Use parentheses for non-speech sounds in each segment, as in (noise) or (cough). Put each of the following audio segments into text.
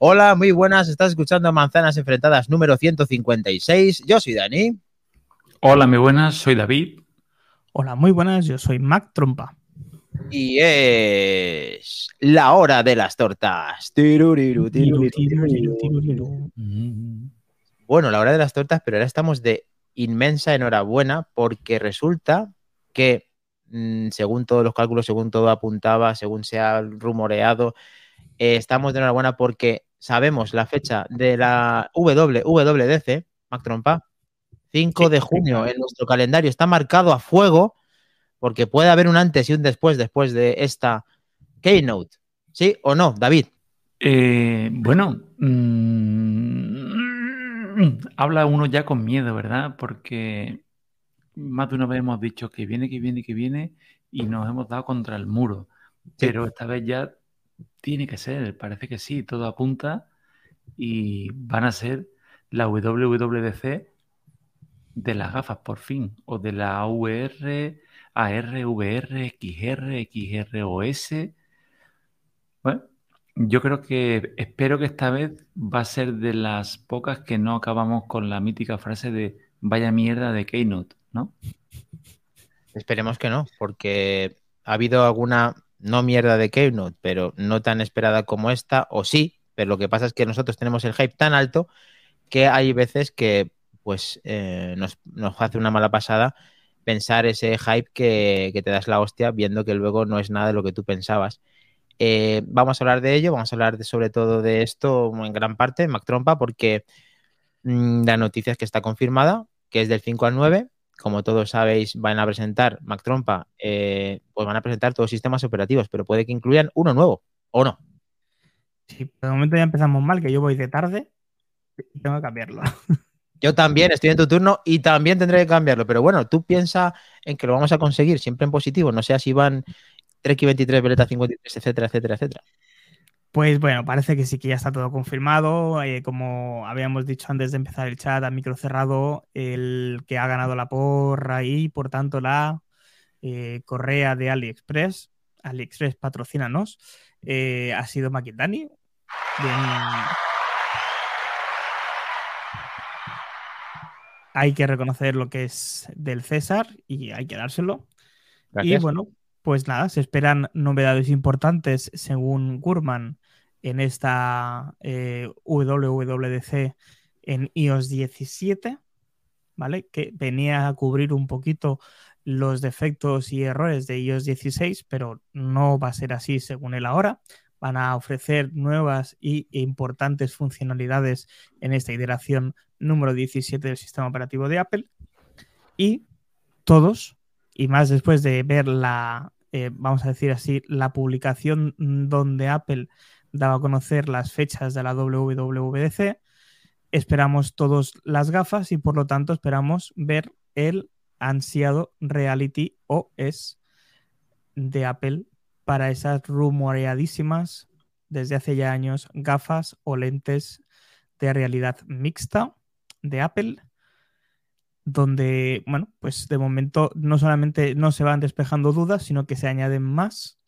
Hola, muy buenas. Estás escuchando Manzanas Enfrentadas número 156. Yo soy Dani. Hola, muy buenas. Soy David. Hola, muy buenas. Yo soy Mac Trompa. Y es la hora de las tortas. Bueno, la hora de las tortas, pero ahora estamos de inmensa enhorabuena porque resulta que, mm, según todos los cálculos, según todo apuntaba, según se ha rumoreado, eh, estamos de enhorabuena porque sabemos la fecha de la WWDC, Mac Trompa, 5 de junio en nuestro calendario. Está marcado a fuego porque puede haber un antes y un después después de esta Keynote. ¿Sí o no, David? Eh, bueno, mmm, habla uno ya con miedo, ¿verdad? Porque más de una vez hemos dicho que viene, que viene, que viene y nos hemos dado contra el muro. Pero esta vez ya tiene que ser, parece que sí, todo apunta y van a ser la WWDC de las gafas, por fin, o de la VR, AR, VR, XR, XROS. Bueno, yo creo que espero que esta vez va a ser de las pocas que no acabamos con la mítica frase de vaya mierda de Keynote, ¿no? Esperemos que no, porque ha habido alguna no mierda de Keynote, pero no tan esperada como esta, o sí, pero lo que pasa es que nosotros tenemos el hype tan alto que hay veces que pues eh, nos, hace una mala pasada pensar ese hype que, te das la hostia viendo que luego no es nada de lo que tú pensabas. Eh, vamos a hablar de ello, vamos a hablar de, sobre todo de esto en gran parte, Mac Trompa, porque mm, la noticia es que está confirmada, que es del 5 al 9, como todos sabéis, van a presentar Mac Trompa, eh, pues van a presentar todos los sistemas operativos, pero puede que incluyan uno nuevo, ¿o no? Sí, de momento ya empezamos mal, que yo voy de tarde y tengo que cambiarlo. (laughs) Yo también estoy en tu turno y también tendré que cambiarlo, pero bueno, tú piensa en que lo vamos a conseguir siempre en positivo, no sea si van Trek 23, Veleta 53, etcétera, etcétera, etcétera. Pues bueno, parece que sí que ya está todo confirmado. Eh, como habíamos dicho antes de empezar el chat a micro cerrado, el que ha ganado la porra y por tanto la eh, correa de AliExpress, AliExpress patrocínanos, eh, ha sido Makitani. Hay que reconocer lo que es del César y hay que dárselo. Y bueno, pues nada, se esperan novedades importantes según Gurman en esta eh, WWDC en iOS 17, ¿vale? Que venía a cubrir un poquito los defectos y errores de iOS 16, pero no va a ser así según él ahora. Van a ofrecer nuevas y importantes funcionalidades en esta iteración número 17 del sistema operativo de Apple. Y todos, y más después de ver la, eh, vamos a decir así, la publicación donde Apple daba a conocer las fechas de la WWDC. Esperamos todos las gafas y por lo tanto esperamos ver el ansiado Reality OS de Apple para esas rumoreadísimas desde hace ya años gafas o lentes de realidad mixta de Apple donde, bueno, pues de momento no solamente no se van despejando dudas, sino que se añaden más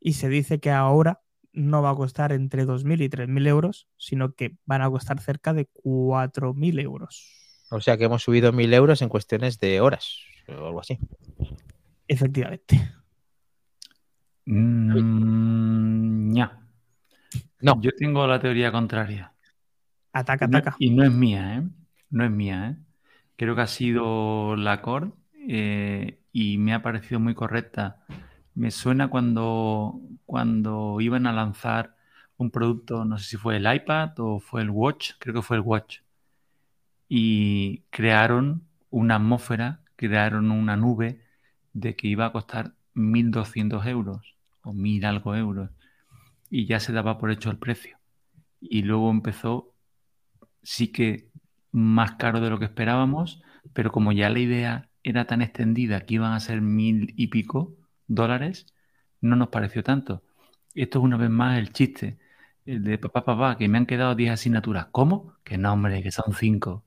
y se dice que ahora no va a costar entre 2.000 y 3.000 euros, sino que van a costar cerca de 4.000 euros. O sea que hemos subido 1.000 euros en cuestiones de horas o algo así. Efectivamente. Mm, no. Yo tengo la teoría contraria. Ataca, ataca. y no es mía, ¿eh? No es mía, ¿eh? Creo que ha sido la Cord eh, y me ha parecido muy correcta. Me suena cuando, cuando iban a lanzar un producto, no sé si fue el iPad o fue el Watch, creo que fue el Watch. Y crearon una atmósfera, crearon una nube de que iba a costar 1.200 euros o 1.000 algo euros. Y ya se daba por hecho el precio. Y luego empezó, sí que más caro de lo que esperábamos, pero como ya la idea era tan extendida que iban a ser mil y pico dólares, no nos pareció tanto. Esto es una vez más el chiste, el de papá, papá, que me han quedado 10 asignaturas. ¿Cómo? Que no, hombre, que son 5.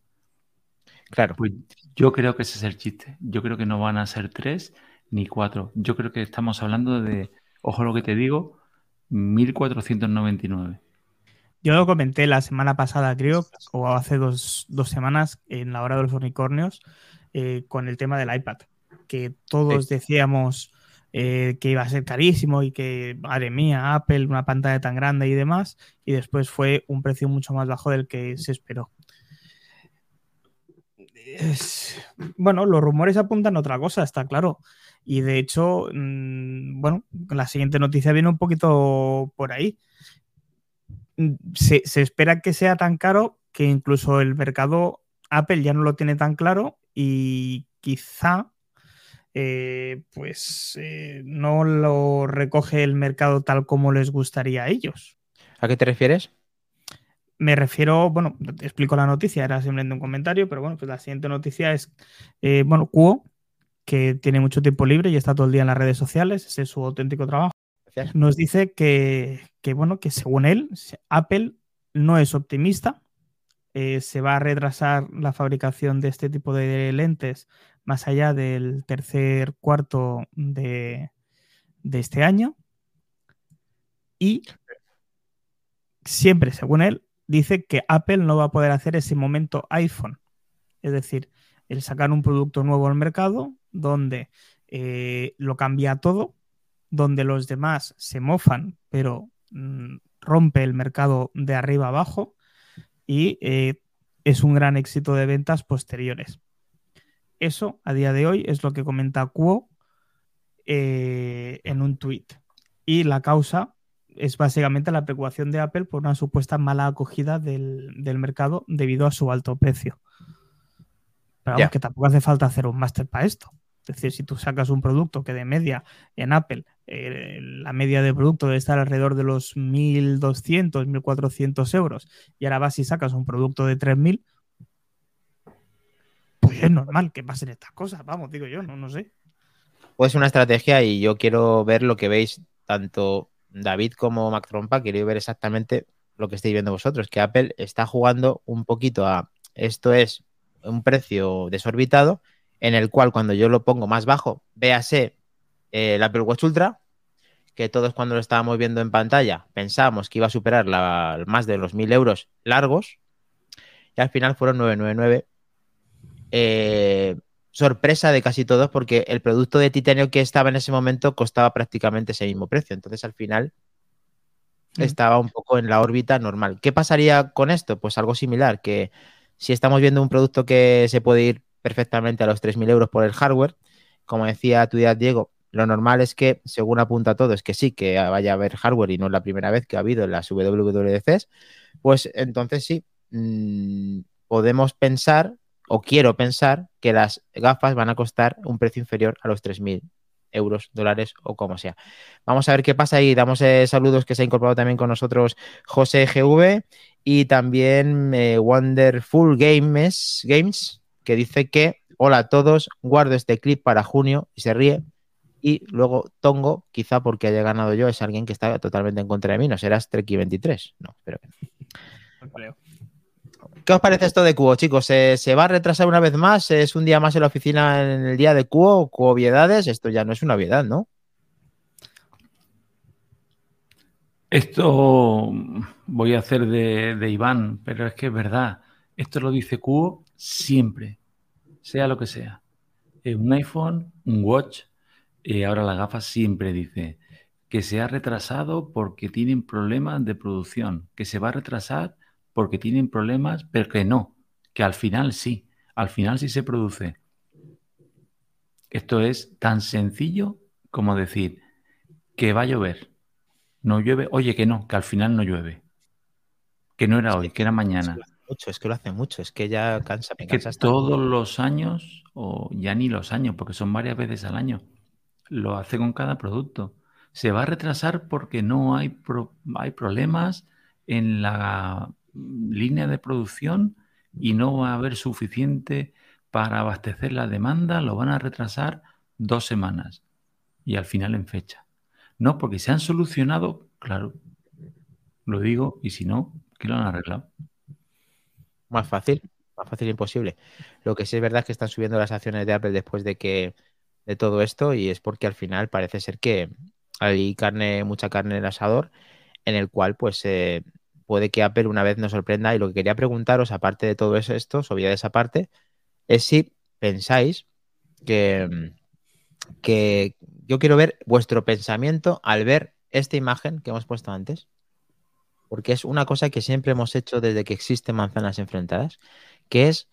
Claro. Pues yo creo que ese es el chiste. Yo creo que no van a ser 3 ni 4. Yo creo que estamos hablando de, ojo lo que te digo, 1499. Yo lo comenté la semana pasada, creo, o hace dos, semanas, en la hora de los unicornios, eh, con el tema del iPad, que todos decíamos eh, que iba a ser carísimo y que, madre mía, Apple, una pantalla tan grande y demás, y después fue un precio mucho más bajo del que se esperó. bueno, los rumores apuntan a otra cosa, está claro. Y de hecho, mm, bueno, la siguiente noticia viene un poquito por ahí. Se, espera que sea tan caro que incluso el mercado Apple ya no lo tiene tan claro y quizá eh, pues eh, no lo recoge el mercado tal como les gustaría a ellos. ¿A qué te refieres? Me refiero, bueno, te explico la noticia, era simplemente un comentario, pero bueno, pues la siguiente noticia es, eh, bueno, Cuo, que tiene mucho tiempo libre y está todo el día en las redes sociales, ese es su auténtico trabajo, nos dice que, bueno, que según él, Apple no es optimista, eh, se va a retrasar la fabricación de este tipo de lentes más allá del tercer cuarto de, de este año. Y siempre, según él, dice que Apple no va a poder hacer ese momento iPhone. Es decir, el sacar un producto nuevo al mercado donde eh, lo cambia todo, donde los demás se mofan, pero mm, rompe el mercado de arriba abajo y eh, es un gran éxito de ventas posteriores. Eso a día de hoy es lo que comenta Cuo eh, en un tweet. Y la causa es básicamente la preocupación de Apple por una supuesta mala acogida del, mercado debido a su alto precio. Pero vamos, que tampoco hace falta hacer un máster para esto. Es decir, si tú sacas un producto que de media en Apple, eh, la media de producto debe estar alrededor de los 1.200, 1.400 euros, y ahora vas y sacas un producto de 3.000, pues es normal que pasen estas cosas, vamos, digo yo, no, no sé. Pues una estrategia y yo quiero ver lo que veis tanto David como Mac Trompa, quiero ver exactamente lo que estáis viendo vosotros, que Apple está jugando un poquito a esto es un precio desorbitado, en el cual cuando yo lo pongo más bajo, véase el Apple Watch Ultra, que todos cuando lo estábamos viendo en pantalla pensábamos que iba a superar la, más de los 1000 euros largos, y al final fueron 999. Eh, sorpresa de casi todos porque el producto de titanio que estaba en ese momento costaba prácticamente ese mismo precio. Entonces al final mm. estaba un poco en la órbita normal. ¿Qué pasaría con esto? Pues algo similar, que si estamos viendo un producto que se puede ir perfectamente a los 3.000 euros por el hardware, como decía tu día Diego, lo normal es que, según apunta todo, es que sí, que vaya a haber hardware y no es la primera vez que ha habido en las WWDCs, pues entonces sí, mm, podemos pensar o quiero pensar que las gafas van a costar un precio inferior a los 3.000 euros, dólares o como sea. Vamos a ver qué pasa y damos eh, saludos que se ha incorporado también con nosotros José GV y también eh, Wonderful Games, Games, que dice que hola a todos, guardo este clip para junio y se ríe. Y luego Tongo, quizá porque haya ganado yo, es alguien que está totalmente en contra de mí. No serás Treki 23. No, espero que no. ¿Qué os parece esto de Cuo, chicos? ¿Se, va a retrasar una vez más? ¿Es un día más en la oficina en el día de Cuo? ¿Cuoviedades? Esto ya no es una obviedad, ¿no? Esto voy a hacer de, Iván, pero es que es verdad. Esto lo dice Cuo siempre, sea lo que sea. un iPhone, un watch, y ahora la gafa siempre dice que se ha retrasado porque tienen problemas de producción, que se va a retrasar porque tienen problemas, pero que no, que al final sí, al final sí se produce. Esto es tan sencillo como decir que va a llover, no llueve, oye que no, que al final no llueve, que no era hoy, que era mañana. Mucho, es que lo hace mucho, es que ya cansa. es que todos los años, o ya ni los años, porque son varias veces al año, lo hace con cada producto. Se va a retrasar porque no hay, hay problemas en la línea de producción y no va a haber suficiente para abastecer la demanda, lo van a retrasar dos semanas y al final en fecha. No, porque se han solucionado, claro, lo digo, y si no, ¿qué lo han arreglado? Más fácil, más fácil imposible. Lo que sí es verdad es que están subiendo las acciones de Apple después de que de todo esto y es porque al final parece ser que hay carne, mucha carne en el asador, en el cual pues eh, puede que Apple una vez nos sorprenda. Y lo que quería preguntaros, aparte de todo esto, de esa parte, es si pensáis que, que yo quiero ver vuestro pensamiento al ver esta imagen que hemos puesto antes. Porque es una cosa que siempre hemos hecho desde que existen manzanas enfrentadas, que es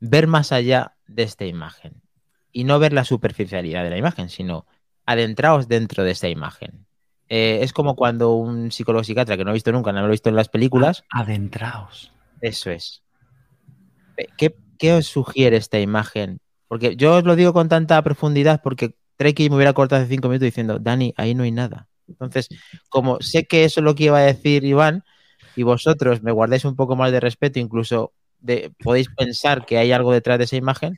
ver más allá de esta imagen. Y no ver la superficialidad de la imagen, sino adentraos dentro de esta imagen. Eh, es como cuando un psicólogo psiquiatra que no he visto nunca, no lo he visto en las películas. Adentraos. Eso es. Eh, ¿Qué, os sugiere esta imagen? Porque yo os lo digo con tanta profundidad porque Treki me hubiera cortado hace cinco minutos diciendo, Dani, ahí no hay nada. Entonces, como sé que eso es lo que iba a decir Iván, y vosotros me guardáis un poco más de respeto, incluso de, podéis pensar que hay algo detrás de esa imagen,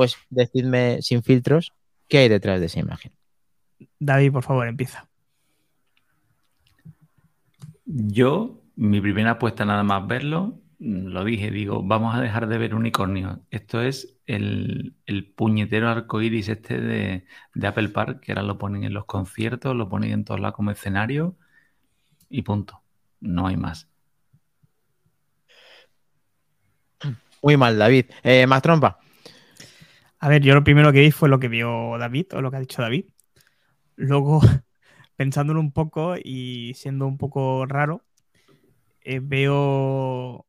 pues decidme sin filtros qué hay detrás de esa imagen. David, por favor, empieza. Yo, mi primera apuesta nada más verlo, lo dije, digo, vamos a dejar de ver unicornios. Esto es el, puñetero arco iris este de, Apple Park, que ahora lo ponen en los conciertos, lo ponen en todos lados como escenario y punto. No hay más. Muy mal, David. Eh, más trompa. A ver, yo lo primero que vi fue lo que vio David o lo que ha dicho David. Luego, (laughs) pensándolo un poco y siendo un poco raro, eh, veo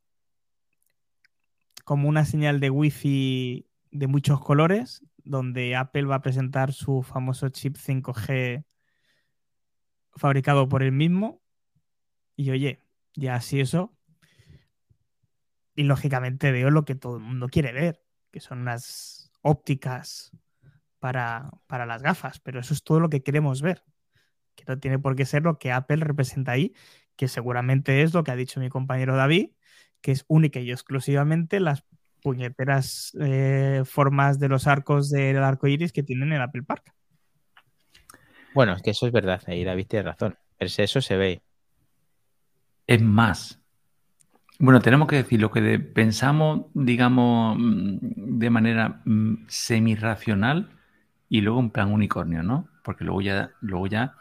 como una señal de wifi de muchos colores, donde Apple va a presentar su famoso chip 5G fabricado por él mismo. Y oye, ya así eso. Y lógicamente veo lo que todo el mundo quiere ver, que son unas ópticas para, para las gafas, pero eso es todo lo que queremos ver, que no tiene por qué ser lo que Apple representa ahí, que seguramente es lo que ha dicho mi compañero David, que es única y exclusivamente las puñeteras eh, formas de los arcos del arco iris que tienen el Apple Park. Bueno, es que eso es verdad, ahí David tiene razón. eso se ve. Es más. Bueno, tenemos que decir lo que pensamos, digamos, mm, de manera mm, semi-racional y luego en plan unicornio, ¿no? Porque luego ya, luego ya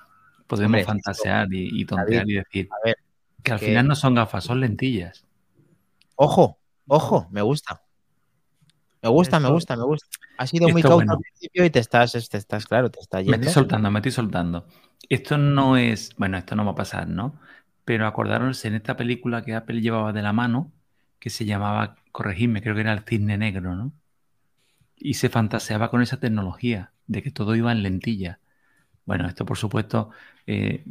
podemos fantasear y, tontear y decir que al final no son gafas, son lentillas. Ojo, ojo, me gusta. Me gusta, me gusta, me gusta. Ha sido muy cauto al principio y te estás, te estás, claro, te está yendo. Me estoy soltando, me estoy soltando. Esto no es, bueno, esto no va a pasar, ¿no? Pero acordaros en esta película que Apple llevaba de la mano, que se llamaba, corregidme, creo que era el cisne negro, ¿no? Y se fantaseaba con esa tecnología de que todo iba en lentilla. Bueno, esto por supuesto eh,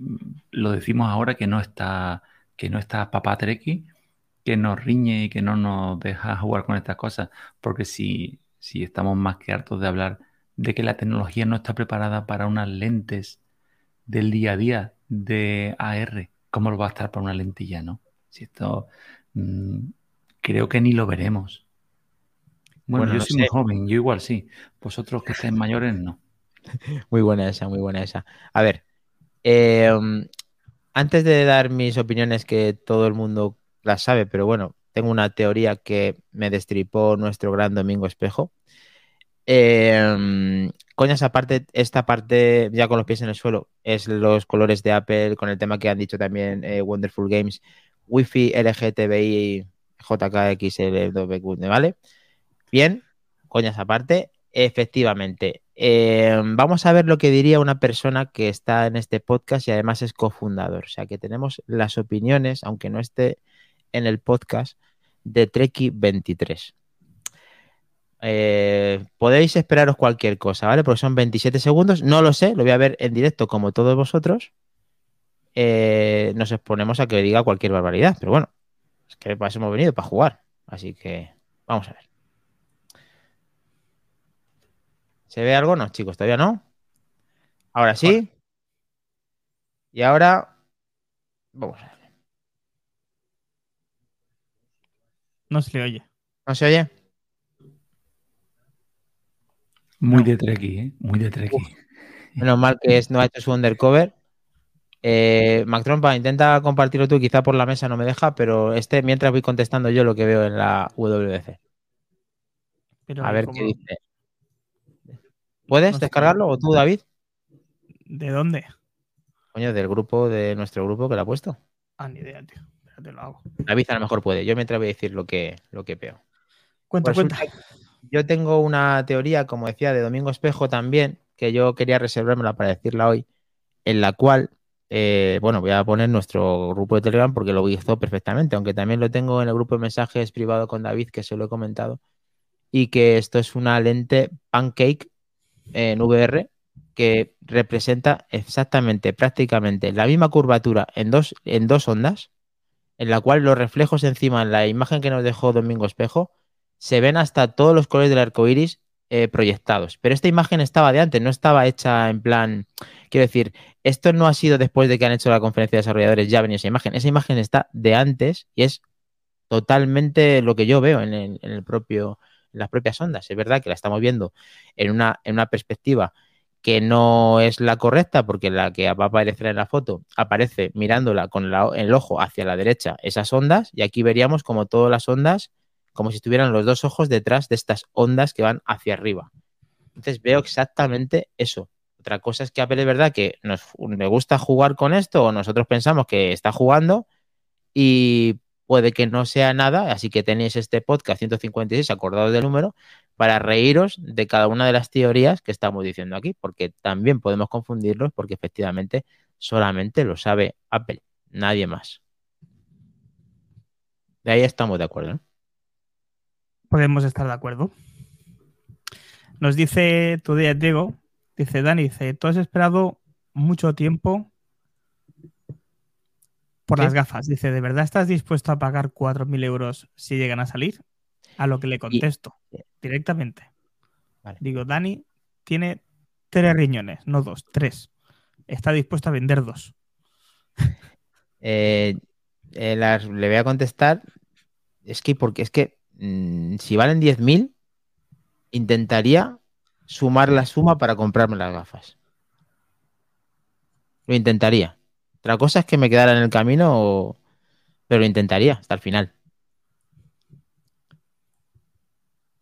lo decimos ahora que no está, que no está papá Treki, que nos riñe y que no nos deja (laughs) jugar con estas cosas, porque si, si estamos más que hartos de hablar de que la tecnología no está preparada para unas lentes del día a día de AR, ¿cómo lo va a estar para una lentilla, no? Si esto mm, creo que ni lo veremos. Bueno, yo soy muy joven, yo igual sí. Vosotros que estáis mayores, no. (laughs) Muy buena esa, muy buena esa. A ver, em, antes de dar mis opiniones que todo el mundo las sabe, pero bueno, tengo una teoría que me destripó nuestro gran Domingo Espejo. Eh, coñas aparte, esta parte ya con los pies en el suelo es los colores de Apple, con el tema que han dicho también eh, Wonderful Games, Wi-Fi, LGTBI, JKXL, ¿vale? Bien, coñas aparte, efectivamente. Eh, vamos a ver lo que diría una persona que está en este podcast y además es cofundador. O sea que tenemos las opiniones, aunque no esté en el podcast de Treki23. Eh, podéis esperaros cualquier cosa, ¿vale? Porque son 27 segundos. No lo sé, lo voy a ver en directo como todos vosotros. Eh, nos exponemos a que diga cualquier barbaridad, pero bueno, es que para eso hemos venido, para jugar. Así que vamos a ver. ¿Se ve algo? No, chicos, todavía no. Ahora sí. Y ahora vamos a ver. No se le oye. ¿No se oye? Muy de Trekkie, ¿eh? Muy de Trekkie. Menos mal que es, no ha hecho su undercover. Eh, Mac Trompa, intenta compartirlo tú, quizá por la mesa no me deja, pero este mientras voy contestando yo lo que veo en la WC. a ver qué dice. ¿Puedes descargarlo o tú, David? ¿De dónde? Coño, del grupo, de nuestro grupo que lo ha puesto. Ah, ni idea, tío. te lo hago. David a lo mejor puede. Yo me atrevo a decir lo que, lo que veo. Cuenta, Pues cuenta. Yo tengo una teoría, como decía, de Domingo Espejo también, que yo quería reservármela para decirla hoy, en la cual, eh, bueno, voy a poner nuestro grupo de Telegram porque lo hizo perfectamente, aunque también lo tengo en el grupo de mensajes privado con David, que se lo he comentado, y que esto es una lente pancake en VR que representa exactamente, prácticamente la misma curvatura en dos, en dos ondas, en la cual los reflejos encima en la imagen que nos dejó Domingo Espejo se ven hasta todos los colores del arco iris eh, proyectados. Pero esta imagen estaba de antes, no estaba hecha en plan. Quiero decir, esto no ha sido después de que han hecho la conferencia de desarrolladores, ya venía esa imagen. Esa imagen está de antes y es totalmente lo que yo veo en, el, propio, las propias ondas. Es verdad que la estamos viendo en una, en una perspectiva que no es la correcta, porque la que va a aparecer en la foto aparece mirándola con el ojo hacia la derecha, esas ondas, y aquí veríamos como todas las ondas como si estuvieran los dos ojos detrás de estas ondas que van hacia arriba. Entonces veo exactamente eso. Otra cosa es que Apple es verdad que nos le gusta jugar con esto o nosotros pensamos que está jugando y puede que no sea nada, así que tenéis este podcast 156, acordados del número, para reíros de cada una de las teorías que estamos diciendo aquí, porque también podemos confundirlos porque efectivamente solamente lo sabe Apple, nadie más. De ahí estamos de acuerdo, ¿no? Podemos estar de acuerdo. Nos dice tu día Diego, dice Dani, dice, tú has esperado mucho tiempo por las gafas. Dice, ¿de verdad estás dispuesto a pagar 4.000 euros si llegan a salir? A lo que le contesto directamente. Vale. Digo, Dani tiene tres riñones, no dos, tres. Está dispuesto a vender dos. (laughs) Eh, eh, las- le voy a contestar, es que porque es que mm, si valen 10.000, intentaría sumar la suma para comprarme las gafas. Lo intentaría. Otra cosa es que me quedara en el camino, o- pero lo intentaría hasta el final.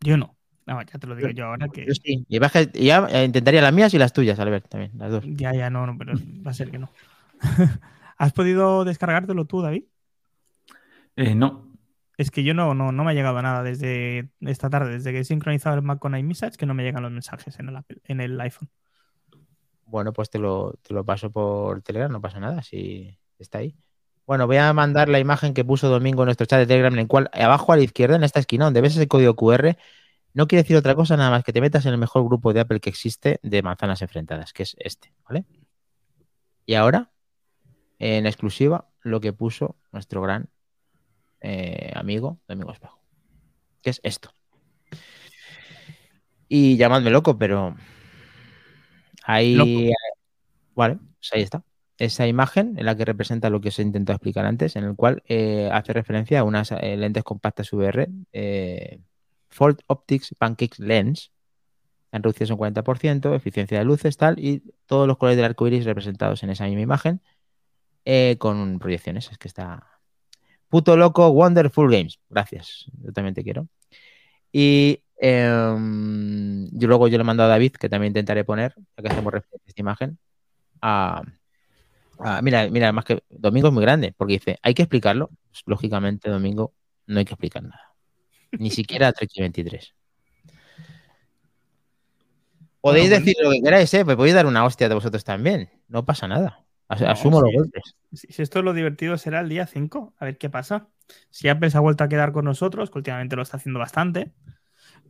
Yo no. No, ya te lo digo yo ahora que Yo sí. Y ya eh, intentaría las mías y las tuyas, Albert, también, las dos. ya, ya no, no, pero va a ser que no. (laughs) ¿Has podido descargártelo tú, David? Eh, no, Es que yo no, no, no me ha llegado nada desde esta tarde, desde que he sincronizado el Mac con iMessage, que no me llegan los mensajes en el, iPhone. Bueno, pues te lo, te lo paso por Telegram, no pasa nada, si está ahí. Bueno, voy a mandar la imagen que puso Domingo en nuestro chat de Telegram, en el cual abajo a la izquierda, en esta esquina, donde ves ese código QR, no quiere decir otra cosa nada más que te metas en el mejor grupo de Apple que existe de manzanas enfrentadas, que es este, ¿vale? Y ahora, en exclusiva, lo que puso nuestro gran eh, amigo Domingo Espejo, que es esto. Y llamadme loco, pero ahí, Loco. vale, pues ahí está. Esa imagen en la que representa lo que os he intentado explicar antes, en el cual eh, hace referencia a unas eh, lentes compactas VR, eh, Fold Optics Pancake Lens, han reducido un 40%, eficiencia de luces, tal, y todos los colores del arco iris representados en esa misma imagen, con proyecciones. Es que está puto loco, Wonderful Games. Gracias, yo también te quiero. Y em, yo luego yo le mando a David, que también intentaré poner, ya que hacemos referencia a esta imagen, a, a- mira, mira, además que Domingo es muy grande, porque dice, hay que explicarlo. Pues, lógicamente, Domingo, no hay que explicar nada. Ni siquiera a Trek 23. Podéis Bueno, decir lo que queráis, ¿eh? Me podéis dar una hostia de vosotros también. No pasa nada. As- No, Asumo los sí. golpes. Si, si esto es lo divertido, será el día 5. A ver qué pasa. Si Apple se ha vuelto a quedar con nosotros, que últimamente lo está haciendo bastante,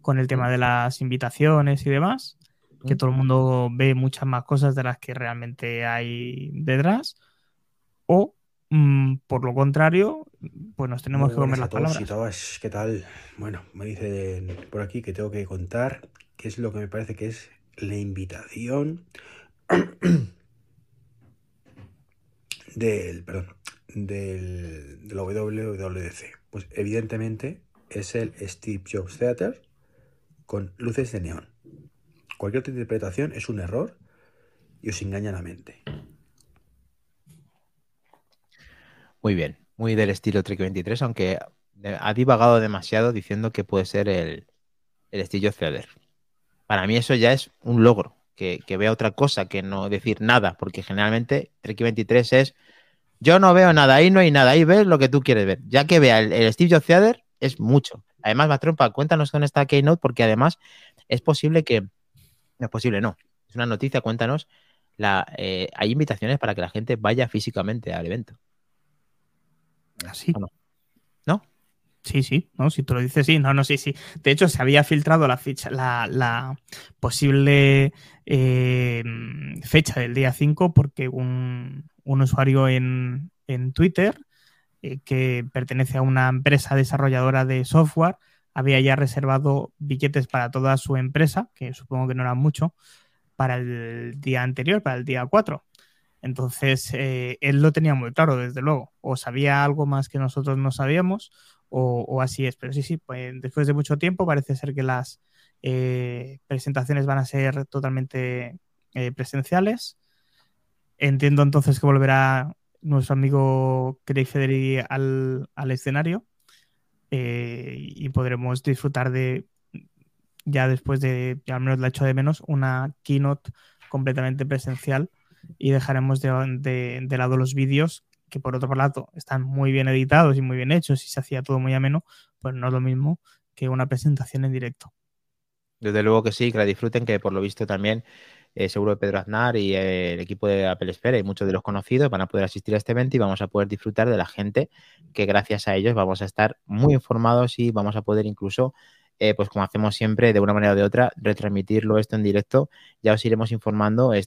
con el tema de las invitaciones y demás, que todo el mundo ve muchas más cosas de las que realmente hay detrás, o mm, por lo contrario, pues nos tenemos Muy que comer las y palabras. todas, ¿qué tal? Bueno, me dicen por aquí que tengo que contar qué es lo que me parece que es la invitación (clears throat) del, perdón, del, de la WWDC. Pues evidentemente es el Steve Jobs Theater con luces de neón. Cualquier otra interpretación es un error y os engaña la mente. Muy bien. Muy del estilo Trek 23, aunque de- ha divagado demasiado diciendo que puede ser el, el estilo Feather. Para mí eso ya es un logro, que, que vea otra cosa que no decir nada, porque generalmente Trek 23 es Yo no veo nada, ahí no hay nada, ahí ves lo que tú quieres ver. Ya que vea el, Steve Jobs Theater es mucho. Además, Matrompa, cuéntanos con esta Keynote porque además es posible que... No es posible, no. Es una noticia, cuéntanos. La, eh, hay invitaciones para que la gente vaya físicamente al evento. ¿Así? ¿Ah. Sí, sí, no, si tú lo dices, sí, no, no, sí, sí. De hecho, se había filtrado la ficha, la, posible eh, fecha del día 5 porque un, usuario en, Twitter eh, que pertenece a una empresa desarrolladora de software había ya reservado billetes para toda su empresa, que supongo que no era mucho, para el día anterior, para el día 4. Entonces, eh, él lo tenía muy claro, desde luego. O sabía algo más que nosotros no sabíamos, o, así es. Pero sí, sí, pues después de mucho tiempo parece ser que las eh, presentaciones van a ser totalmente eh, presenciales. Entiendo entonces que volverá nuestro amigo Craig Federi al, escenario y podremos disfrutar de, ya después de, ya al menos la hecho de menos, una keynote completamente presencial y dejaremos de, de, lado los vídeos que por otro lado están muy bien editados y muy bien hechos y se hacía todo muy ameno, pues no es lo mismo que una presentación en directo. Desde luego que sí, que la disfruten, que por lo visto también eh, seguro que Pedro Aznar y el equipo de Apple Sphere y muchos de los conocidos van a poder asistir a este evento y vamos a poder disfrutar de la gente que gracias a ellos vamos a estar muy informados y vamos a poder incluso eh, pues como hacemos siempre, de una manera o de otra, retransmitirlo esto en directo. Ya os iremos informando, eh,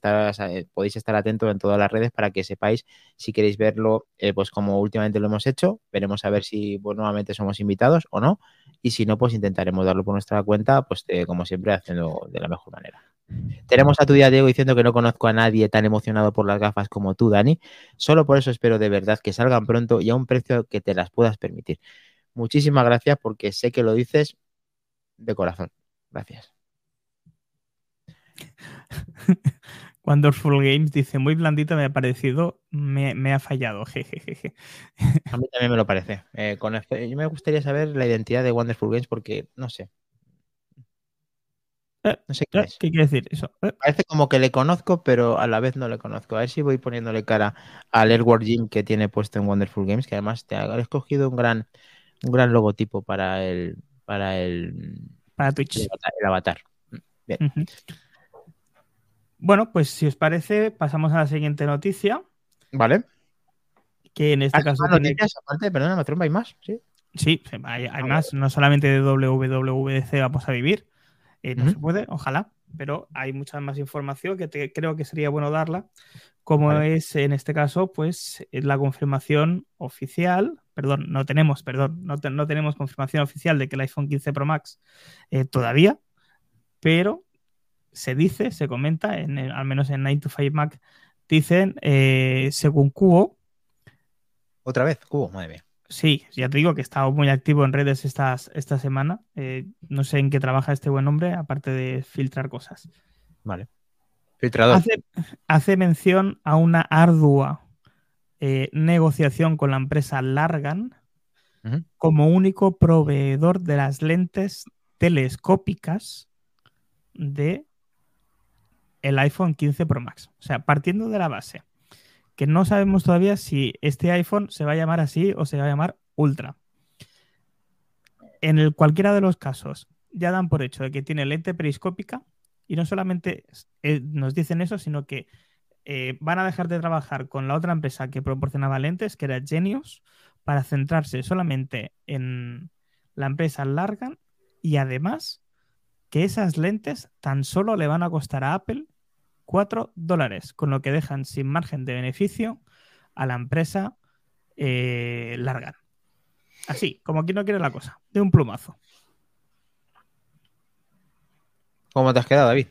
podéis estar atentos en todas las redes para que sepáis si queréis verlo, eh, pues como últimamente lo hemos hecho. Veremos a ver si pues, nuevamente somos invitados o no. Y si no, pues intentaremos darlo por nuestra cuenta, pues como siempre, haciendo de la mejor manera. Tenemos a tu día, Diego, diciendo que no conozco a nadie tan emocionado por las gafas como tú, Dani. Solo por eso espero de verdad que salgan pronto y a un precio que te las puedas permitir. Muchísimas gracias porque sé que lo dices de corazón. Gracias. (laughs) Wonderful Games dice, muy blandito me ha parecido, me, ha fallado, (laughs) jejeje. A mí también me lo parece. Eh, yo me gustaría saber la identidad de Wonderful Games porque, no sé. Eh, no sé qué, eh, ¿Qué quiere decir eso? Parece como que le conozco, pero a la vez no le conozco. A ver si voy poniéndole cara al Airward Gym que tiene puesto en Wonderful Games, que además te ha escogido un gran, un gran logotipo para el, para el, para Twitch. El avatar. Bien. Bueno, pues si os parece, pasamos a la siguiente noticia. Vale. Que en este ¿Hay caso. noticias aparte? Perdona, trompa, ¿hay más? Sí. Sí, hay, ah, más. No solamente de WWDC vamos a vivir. Eh, no se puede, ojalá. Pero hay mucha más información que creo que sería bueno darla. Como es en este caso, pues la confirmación oficial perdón, no tenemos, perdón, no, tenemos confirmación oficial de que el iPhone 15 Pro Max eh, todavía, pero se dice, se comenta, en al menos en 9 to 5 Mac, dicen, eh, según Cubo. Otra vez, Cubo, madre mía. Sí, ya te digo que he estado muy activo en redes estas, esta semana. Eh, no sé en qué trabaja este buen hombre, aparte de filtrar cosas. Vale. Filtrador. Hace, hace mención a una ardua eh, negociación con la empresa Largan como único proveedor de las lentes telescópicas de el iPhone 15 Pro Max. O sea, partiendo de la base que no sabemos todavía si este iPhone se va a llamar así o se va a llamar Ultra. En el, cualquiera de los casos, ya dan por hecho de que tiene lente periscópica y no solamente eh, nos dicen eso, sino que eh, van a dejar de trabajar con la otra empresa que proporcionaba lentes, que era Genius, para centrarse solamente en la empresa Largan y además que esas lentes tan solo le van a costar a Apple 4 dólares, con lo que dejan sin margen de beneficio a la empresa eh, Largan. Así, como quien no quiere la cosa, de un plumazo. ¿Cómo te has quedado, David?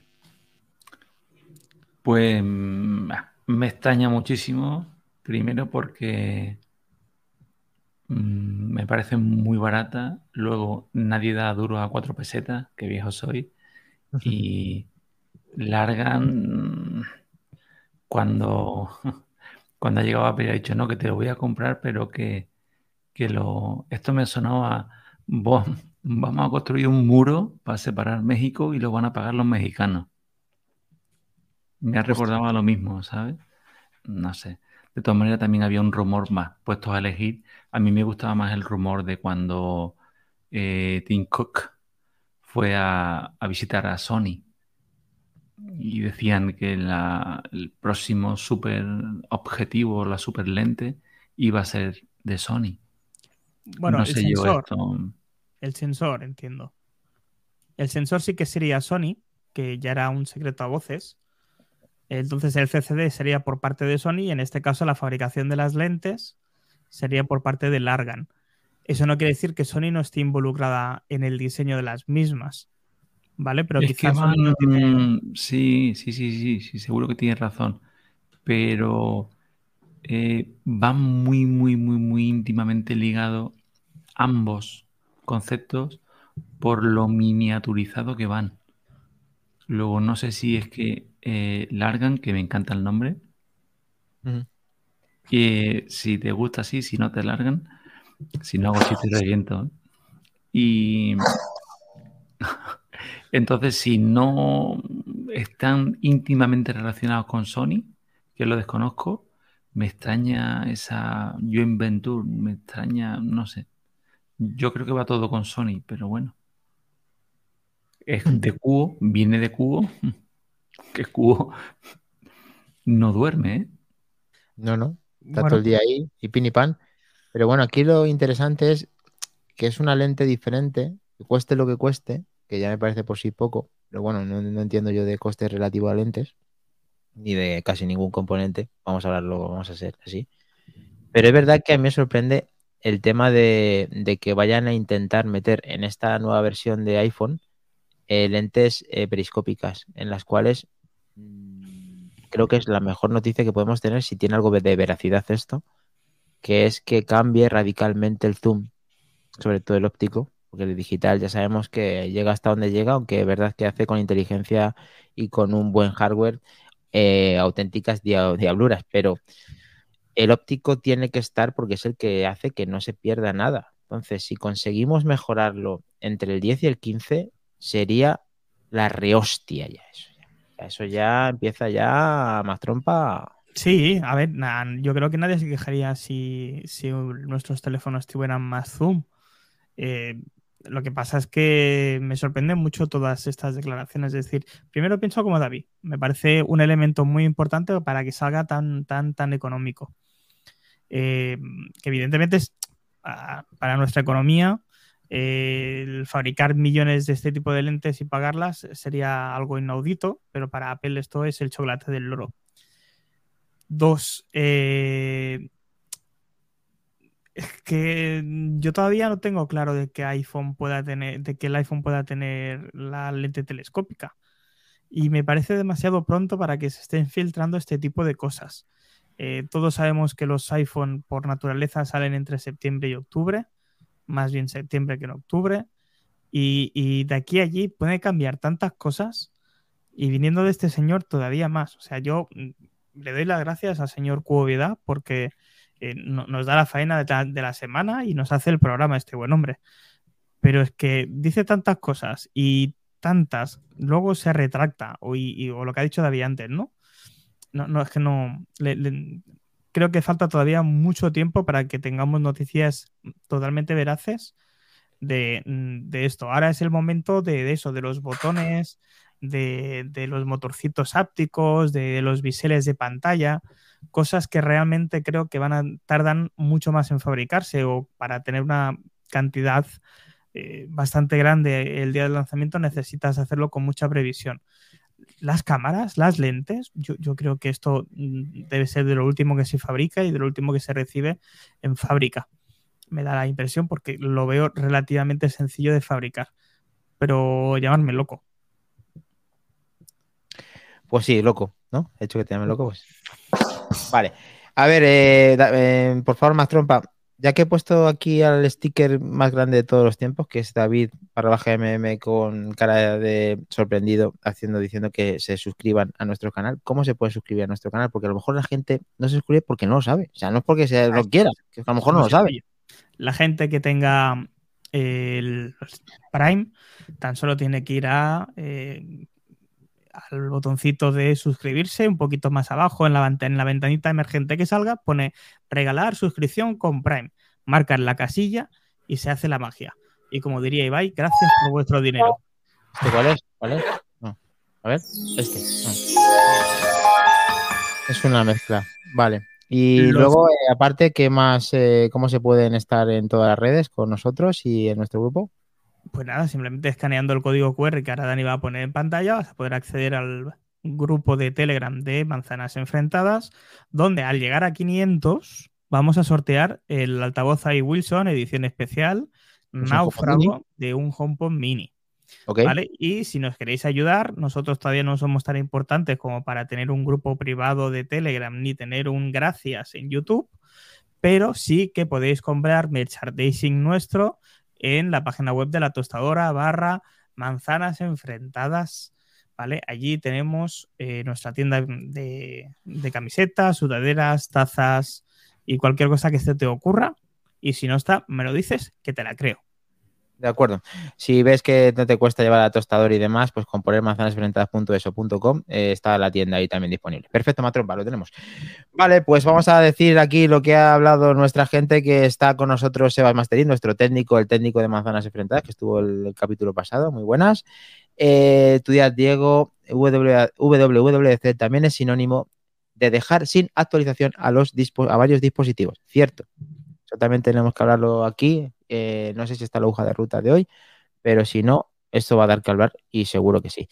Pues mm, me extraña muchísimo, primero porque mm, me parece muy barata, luego nadie da duro a cuatro pesetas, que viejo soy, y largan cuando, (laughs) cuando ha llegado a pedir, ha dicho, no, que te lo voy a comprar, pero que, lo... Esto me sonaba, (laughs) vamos a construir un muro para separar México y lo van a pagar los mexicanos. Me ha recordado a lo mismo, ¿sabes? No sé. De todas maneras, también había un rumor más puestos a elegir. A mí me gustaba más el rumor de cuando eh, Tim Cook fue a, visitar a Sony y decían que el próximo super objetivo, la super lente, iba a ser de Sony. Bueno, el sensor. El sensor, entiendo. El sensor sí que sería Sony, que ya era un secreto a voces. Entonces el CCD sería por parte de Sony y en este caso la fabricación de las lentes sería por parte de Largan. Eso no quiere decir que Sony no esté involucrada en el diseño de las mismas. ¿Vale? Pero quizás Sí, sí, sí, sí, sí, seguro que tienes razón. Pero eh, van muy, muy, muy, muy íntimamente ligados ambos conceptos por lo miniaturizado que van. Luego, no sé si es que eh, largan, que me encanta el nombre. que si te gusta así, si no te largan, si no hago chiste reviento. Y (laughs) entonces, si no están íntimamente relacionados con Sony, que lo desconozco, me extraña esa Joint Venture, me extraña, no sé. Yo creo que va todo con Sony, pero bueno. Es de (laughs) cubo, viene de cubo, que cubo no duerme, ¿eh? No, no, está todo el día ahí y pin y pan. Pero bueno, aquí lo interesante es que es una lente diferente, que cueste lo que cueste, que ya me parece por sí poco, pero bueno, no, entiendo yo de coste relativo a lentes, ni de casi ningún componente, vamos a hablarlo, vamos a hacer así. Pero es verdad que a mí me sorprende el tema de, que vayan a intentar meter en esta nueva versión de iPhone eh, lentes eh, periscópicas, en las cuales mm, creo que es la mejor noticia que podemos tener si tiene algo de veracidad esto, que es que cambie radicalmente el zoom, sobre todo el óptico, porque el digital ya sabemos que llega hasta donde llega, aunque es verdad que hace con inteligencia y con un buen hardware eh, auténticas diabluras, pero el óptico tiene que estar porque es el que hace que no se pierda nada. Entonces, si conseguimos mejorarlo entre el 10 y el 15, sería la rehostia ya eso. Ya. Eso ya empieza ya más trompa Sí, a ver, yo creo que nadie se quejaría si, nuestros teléfonos tuvieran más zoom. Eh, lo que pasa es que me sorprenden mucho todas estas declaraciones. Es decir, primero pienso como David. Me parece un elemento muy importante para que salga tan, tan, tan económico. Eh, que evidentemente es para nuestra economía. El fabricar millones de este tipo de lentes y pagarlas sería algo inaudito, pero para Apple esto es el chocolate del loro. Dos, eh, es que yo todavía no tengo claro de que iPhone pueda tener, de que el iPhone pueda tener la lente telescópica. Y me parece demasiado pronto para que se estén filtrando este tipo de cosas. Eh, todos sabemos que los iPhone por naturaleza salen entre septiembre y octubre, más bien septiembre que en octubre. Y, y de aquí a allí puede cambiar tantas cosas. Y viniendo de este señor todavía más. O sea, yo le doy las gracias al señor Cuoviedad porque eh, nos da la faena de, la semana y nos hace el programa este buen hombre. Pero es que dice tantas cosas y tantas, luego se retracta, o, lo que ha dicho David antes, ¿no? No, no es que no. Creo que falta todavía mucho tiempo para que tengamos noticias totalmente veraces de, de esto. Ahora es el momento de eso, de los botones, de, los motorcitos ápticos, de los biseles de pantalla, cosas que realmente creo que van a tardan mucho más en fabricarse o para tener una cantidad eh, bastante grande el día del lanzamiento necesitas hacerlo con mucha previsión. Las cámaras, las lentes, yo, yo, creo que esto mm, debe ser de lo último que se fabrica y de lo último que se recibe en fábrica. Me da la impresión porque lo veo relativamente sencillo de fabricar. Pero llamarme loco. Pues sí, loco, ¿no? He hecho que te llame loco, pues. (laughs) Vale. A ver, eh, eh, por favor, más trompa. Ya que he puesto aquí al sticker más grande de todos los tiempos, que es David para baja MM con cara de sorprendido, haciendo, diciendo que se suscriban a nuestro canal. ¿Cómo se puede suscribir a nuestro canal? Porque a lo mejor la gente no se suscribe porque no lo sabe. O sea, no es porque se lo quiera, que a lo mejor no lo sabe. La gente que tenga el Prime tan solo tiene que ir a eh, al botoncito de suscribirse, un poquito más abajo en la, en la ventanita emergente que salga, pone regalar suscripción con Prime. Marcan la casilla y se hace la magia. Y como diría Ibai, gracias por vuestro dinero. ¿Este cuál es? ¿Cuál es? No. A ver, este. Es una mezcla. Vale. Y luego, eh, aparte, ¿qué más, eh, cómo se pueden estar en todas las redes con nosotros y en nuestro grupo? Pues nada, simplemente escaneando el código QR que ahora Dani va a poner en pantalla, vas a poder acceder al grupo de Telegram de Manzanas Enfrentadas, donde al llegar a 500 vamos a sortear el altavoz i Wilson edición especial Náufrago de un HomePod mini. ¿Vale? Y si nos queréis ayudar, nosotros todavía no somos tan importantes como para tener un grupo privado de Telegram ni tener un gracias en YouTube, pero sí que podéis comprar merchandising nuestro en la página web de la tostadora barra manzanas enfrentadas. ¿Vale? Allí tenemos eh, nuestra tienda de, de camisetas, sudaderas, tazas y cualquier cosa que se te ocurra. Y si no está, me lo dices que te la creo. De acuerdo. Si ves que no te cuesta llevar a tostador y demás, pues con poner manzanasfermentadas.eso.com eh, está la tienda ahí también disponible. Perfecto, Matrompa, lo tenemos. Vale, pues vamos a decir aquí lo que ha hablado nuestra gente que está con nosotros, Sebas Masterín, nuestro técnico, el técnico de Manzanas Enfrentadas, que estuvo el, capítulo pasado. Muy buenas. Eh, tu día, Diego, WWDC también es sinónimo de dejar sin actualización a, los a varios dispositivos. Cierto. Eso también tenemos que hablarlo aquí eh, no sé si está la hoja de ruta de hoy, pero si no, esto va a dar que hablar y seguro que sí.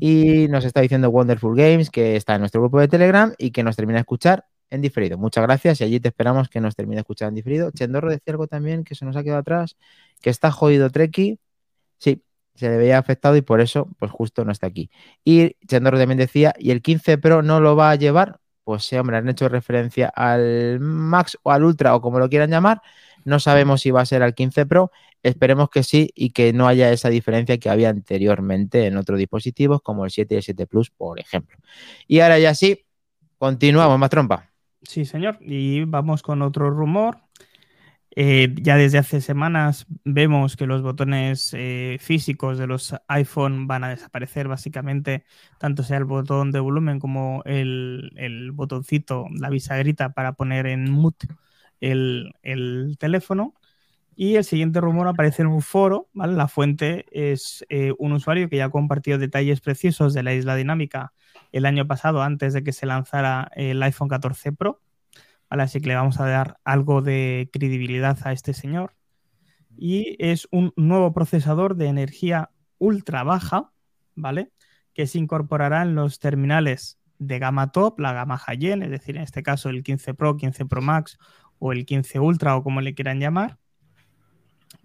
Y nos está diciendo Wonderful Games que está en nuestro grupo de Telegram y que nos termina de escuchar en diferido. Muchas gracias y allí te esperamos que nos termine de escuchar en diferido. Chendorro decía algo también que se nos ha quedado atrás, que está jodido Treki. Sí, se le veía afectado y por eso, pues justo no está aquí. Y Chendorro también decía, ¿y el 15 Pro no lo va a llevar? Pues sí, hombre, han hecho referencia al Max o al Ultra o como lo quieran llamar, no sabemos si va a ser al 15 Pro. Esperemos que sí y que no haya esa diferencia que había anteriormente en otros dispositivos como el 7 y el 7 Plus, por ejemplo. Y ahora ya sí, continuamos, más trompa. Sí, señor. Y vamos con otro rumor. Eh, ya desde hace semanas vemos que los botones eh, físicos de los iPhone van a desaparecer básicamente, tanto sea el botón de volumen como el, el botoncito, la bisagrita para poner en mute el, teléfono. Y el siguiente rumor aparece en un foro, ¿vale? La fuente es eh, un usuario que ya ha compartido detalles precisos de la isla dinámica el año pasado, antes de que se lanzara el iPhone 14 Pro. Así que le vamos a dar algo de credibilidad a este señor. Y es un nuevo procesador de energía ultra baja, ¿vale? Que se incorporará en los terminales de gama top, la gama high es decir, en este caso el 15 Pro, 15 Pro Max o el 15 Ultra o como le quieran llamar.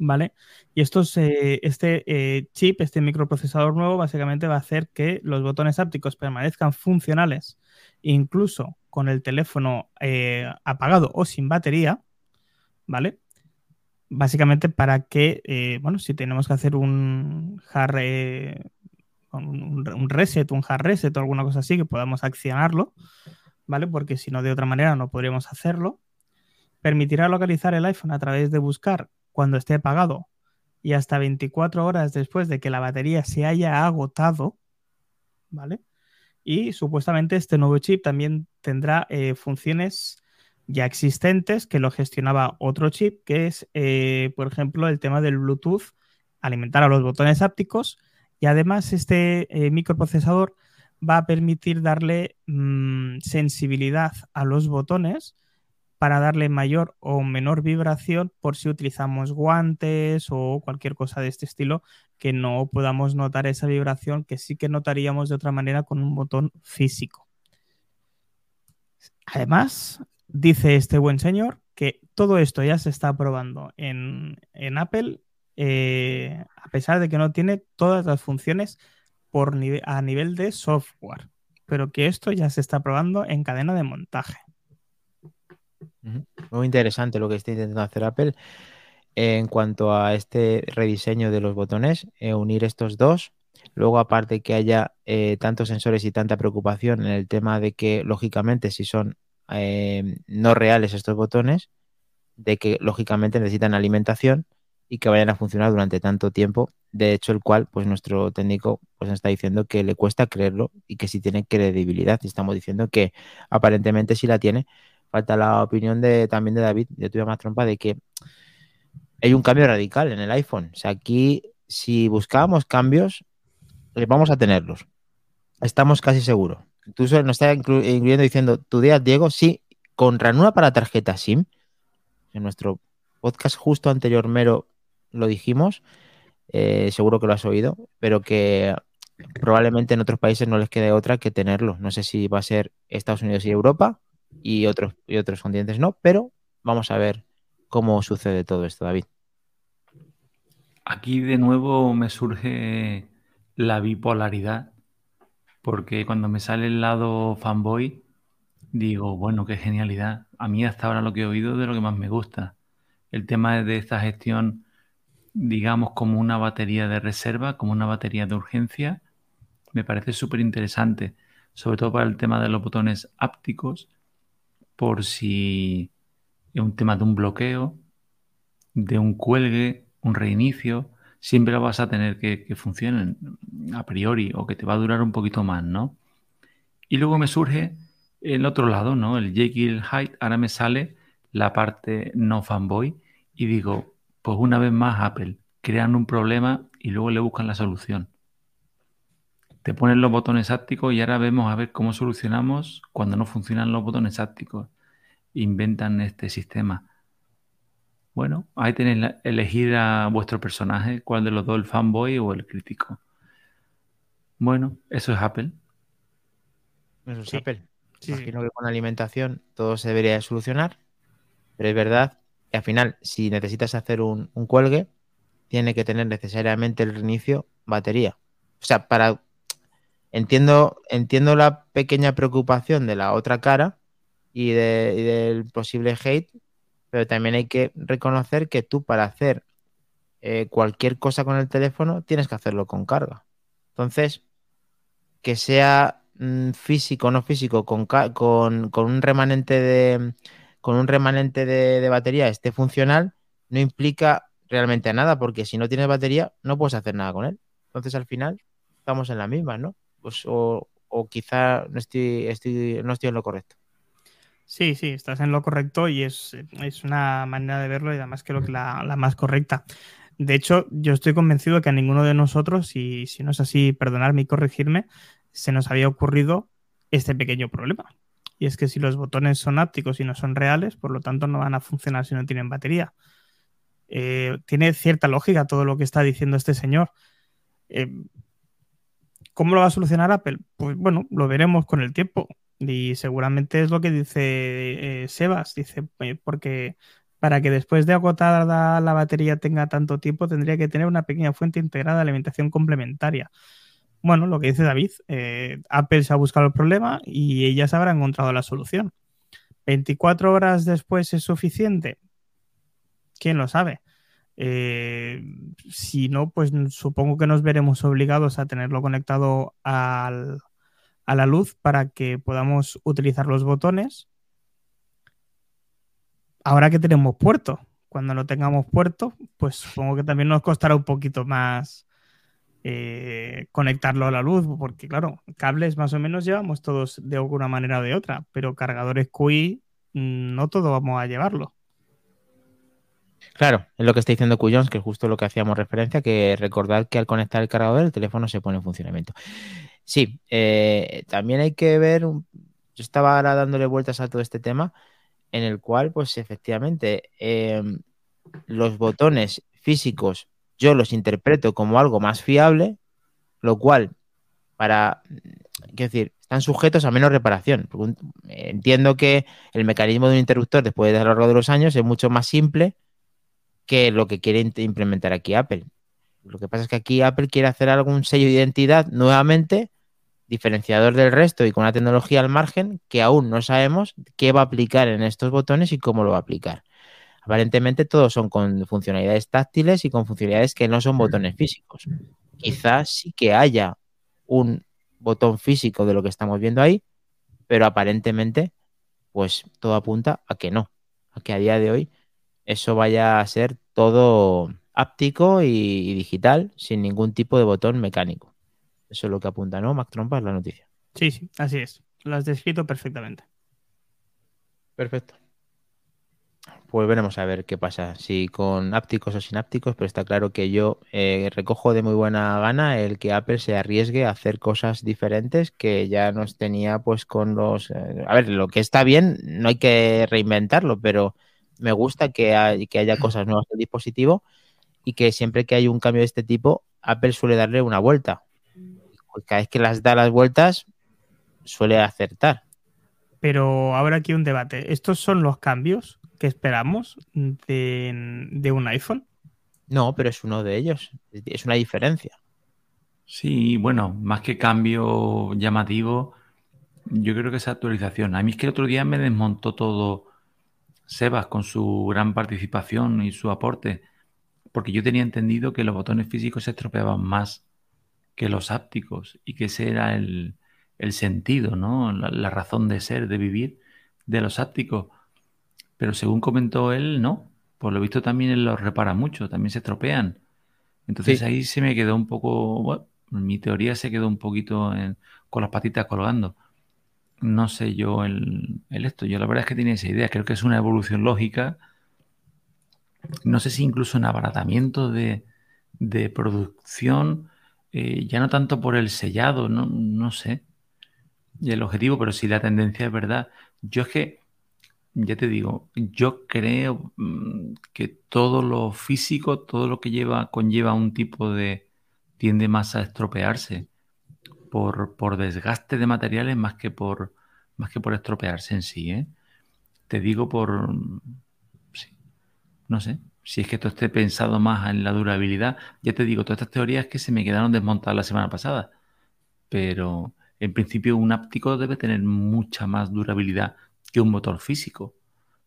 ¿Vale? Y estos, este eh, chip, este microprocesador nuevo, básicamente va a hacer que los botones ápticos permanezcan funcionales, incluso con el teléfono eh, apagado o sin batería, ¿vale? Básicamente para que, bueno, si tenemos que hacer un hard, un, un, reset, un hard reset o alguna cosa así, que podamos accionarlo, ¿vale? Porque si no, de otra manera no podríamos hacerlo permitirá localizar el iPhone a través de buscar cuando esté apagado y hasta 24 horas después de que la batería se haya agotado, ¿vale? Y supuestamente este nuevo chip también tendrá eh, funciones ya existentes que lo gestionaba otro chip, que es, eh, por ejemplo, el tema del Bluetooth, alimentar a los botones ápticos. Y además este eh, microprocesador va a permitir darle mm, sensibilidad a los botones para darle mayor o menor vibración por si utilizamos guantes o cualquier cosa de este estilo que no podamos notar esa vibración que sí que notaríamos de otra manera con un botón físico. Además, dice este buen señor que todo esto ya se está probando en, Apple eh, a pesar de que no tiene todas las funciones a nivel de software, pero que esto ya se está probando en cadena de montaje. Muy interesante lo que está intentando hacer Apple en cuanto a este rediseño de los botones, eh, unir estos dos. Luego, aparte que haya eh, tantos sensores y tanta preocupación en el tema de que, lógicamente, si son eh, no reales estos botones, de que, lógicamente, necesitan alimentación y que vayan a funcionar durante tanto tiempo. De hecho, el cual, pues nuestro técnico pues está diciendo que le cuesta creerlo y que si tiene credibilidad. Estamos diciendo que aparentemente sí la tiene. Falta la opinión de también de David, de tuya más trompa, de que hay un cambio radical en el iPhone. O sea, aquí, si buscábamos cambios, eh, vamos a tenerlos. Estamos casi seguros. Tú nos estás incluyendo diciendo, ¿tu día, Diego? Sí, con ranura para tarjeta SIM. En nuestro podcast justo anterior, Mero, lo dijimos. Eh, seguro que lo has oído, pero que probablemente en otros países no les quede otra que tenerlo. No sé si va a ser Estados Unidos y Europa y otros, y otros continentes no, pero vamos a ver cómo sucede todo esto, David. Aquí de nuevo me surge la bipolaridad, porque cuando me sale el lado fanboy, digo, bueno, qué genialidad. A mí hasta ahora lo que he oído de lo que más me gusta. El tema de esta gestión, digamos, como una batería de reserva, como una batería de urgencia, me parece súper interesante, sobre todo para el tema de los botones ápticos, por si es un tema de un bloqueo, de un cuelgue, un reinicio, siempre lo vas a tener que, que a priori o que te va a durar un poquito más, ¿no? Y luego me surge el otro lado, ¿no? El Jekyll Hyde, ahora me sale la parte no fanboy y digo, pues una vez más Apple, crean un problema y luego le buscan la solución. Te ponen los botones ápticos y ahora vemos a ver cómo solucionamos cuando no funcionan los botones ápticos. Inventan este sistema. Bueno, ahí tenéis elegir a vuestro personaje, cuál de los dos, el fanboy o el crítico. Bueno, eso es Apple. Eso es Apple. Imagino que con la alimentación todo se debería solucionar, pero es verdad que al final, si necesitas hacer un, cuelgue, tiene que tener necesariamente el reinicio batería. O sea, para entiendo, entiendo la pequeña preocupación de la otra cara y, del posible hate, pero también hay que reconocer que tú para hacer eh, cualquier cosa con el teléfono tienes que hacerlo con carga. Entonces, que sea mm, físico o no físico con, con, un remanente de con un remanente de, batería esté funcional, no implica realmente nada, porque si no tienes batería, no puedes hacer nada con él. Entonces, al final, estamos en la misma, ¿no? Pues, o, quizá no estoy, no estoy en lo correcto. Sí, sí, estás en lo correcto y es, una manera de verlo y además creo que la, la más correcta. De hecho, yo estoy convencido que a ninguno de nosotros, y si no es así, perdonadme y corregirme, se nos había ocurrido este pequeño problema. Y es que si los botones son ápticos y no son reales, por lo tanto no van a funcionar si no tienen batería. Eh, tiene cierta lógica todo lo que está diciendo este señor. Eh, ¿Cómo lo va a solucionar Apple? Pues bueno, lo veremos con el tiempo. Y seguramente es lo que dice eh, Sebas, dice, eh, porque para que después de agotada la batería tenga tanto tiempo, tendría que tener una pequeña fuente integrada de alimentación complementaria. Bueno, lo que dice David, eh, Apple se ha buscado el problema y ellas habrán encontrado la solución. ¿24 horas después es suficiente? ¿Quién lo sabe? Si no, pues supongo que nos veremos obligados a tenerlo conectado al, a la luz para que podamos utilizar los botones. Ahora que tenemos puerto, cuando no tengamos puerto, pues supongo que también nos costará un poquito más eh, conectarlo a la luz, porque claro, cables más o menos llevamos todos de alguna manera o de otra, pero cargadores QI mm, no todo vamos a llevarlo. Claro, es lo que está diciendo Cuyons, que es justo lo que hacíamos referencia, que recordar que al conectar el cargador el teléfono se pone en funcionamiento. Sí, eh, también hay que ver, yo estaba ahora dándole vueltas a todo este tema, en el cual, pues efectivamente, em, los botones físicos yo los interpreto como algo más fiable, lo cual, para, quiero decir, están sujetos a menos reparación. Entiendo que el mecanismo de un interruptor después de a lo largo de los años es mucho más simple que lo que quiere implementar aquí Apple. Lo que pasa es que aquí Apple quiere hacer algún sello de identidad nuevamente diferenciador del resto y con una tecnología al margen que aún no sabemos qué va a aplicar en estos botones y cómo lo va a aplicar. Aparentemente todos son con funcionalidades táctiles y con funcionalidades que no son botones físicos. Quizás sí que haya un botón físico de lo que estamos viendo ahí, pero aparentemente pues todo apunta a que no, a que a día de hoy eso vaya a ser todo áptico y, digital sin ningún tipo de botón mecánico. Eso es lo que apunta, ¿no, Mac Trompa? Es la noticia. Sí, sí, así es. Lo has descrito perfectamente. Perfecto. Pues veremos a ver qué pasa, si con ápticos o sin ápticos, pero está claro que yo eh, recojo de muy buena gana el que Apple se arriesgue a hacer cosas diferentes que ya nos tenía pues con los... Eh, a ver, lo que está bien, no hay que reinventarlo, pero me gusta que, que haya cosas nuevas del dispositivo y que siempre que hay un cambio de este tipo, Apple suele darle una vuelta. Cada vez que las da las vueltas, suele acertar. Pero ahora aquí un debate. ¿Estos son los cambios que esperamos de, un iPhone? No, pero es uno de ellos. Es una diferencia. Sí, bueno, más que cambio llamativo, yo creo que esa actualización. A mí es que el otro día me desmontó todo Sebas con su gran participación y su aporte, porque yo tenía entendido que los botones físicos se estropeaban más que los ápticos y que ese era el, sentido, ¿no? La, razón de ser, de vivir de los ápticos. Pero según comentó él, no. Por lo visto también él los repara mucho, también se estropean. Entonces ahí se me quedó un poco, bueno, mi teoría se quedó un poquito con las patitas colgando no sé yo el, esto. Yo la verdad es que tenía esa idea. Creo que es una evolución lógica. No sé si incluso en abaratamiento de, producción, eh, ya no tanto por el sellado, no, no sé. Y el objetivo, pero si la tendencia es verdad. Yo es que, ya te digo, yo creo mm, que todo lo físico, todo lo que lleva, conlleva un tipo de, tiende más a estropearse por, desgaste de materiales más que por más que por estropearse en sí. ¿eh? Te digo por, no sé, si es que esto esté pensado más en la durabilidad. Ya te digo, todas estas teorías que se me quedaron desmontadas la semana pasada. Pero en principio un áptico debe tener mucha más durabilidad que un motor físico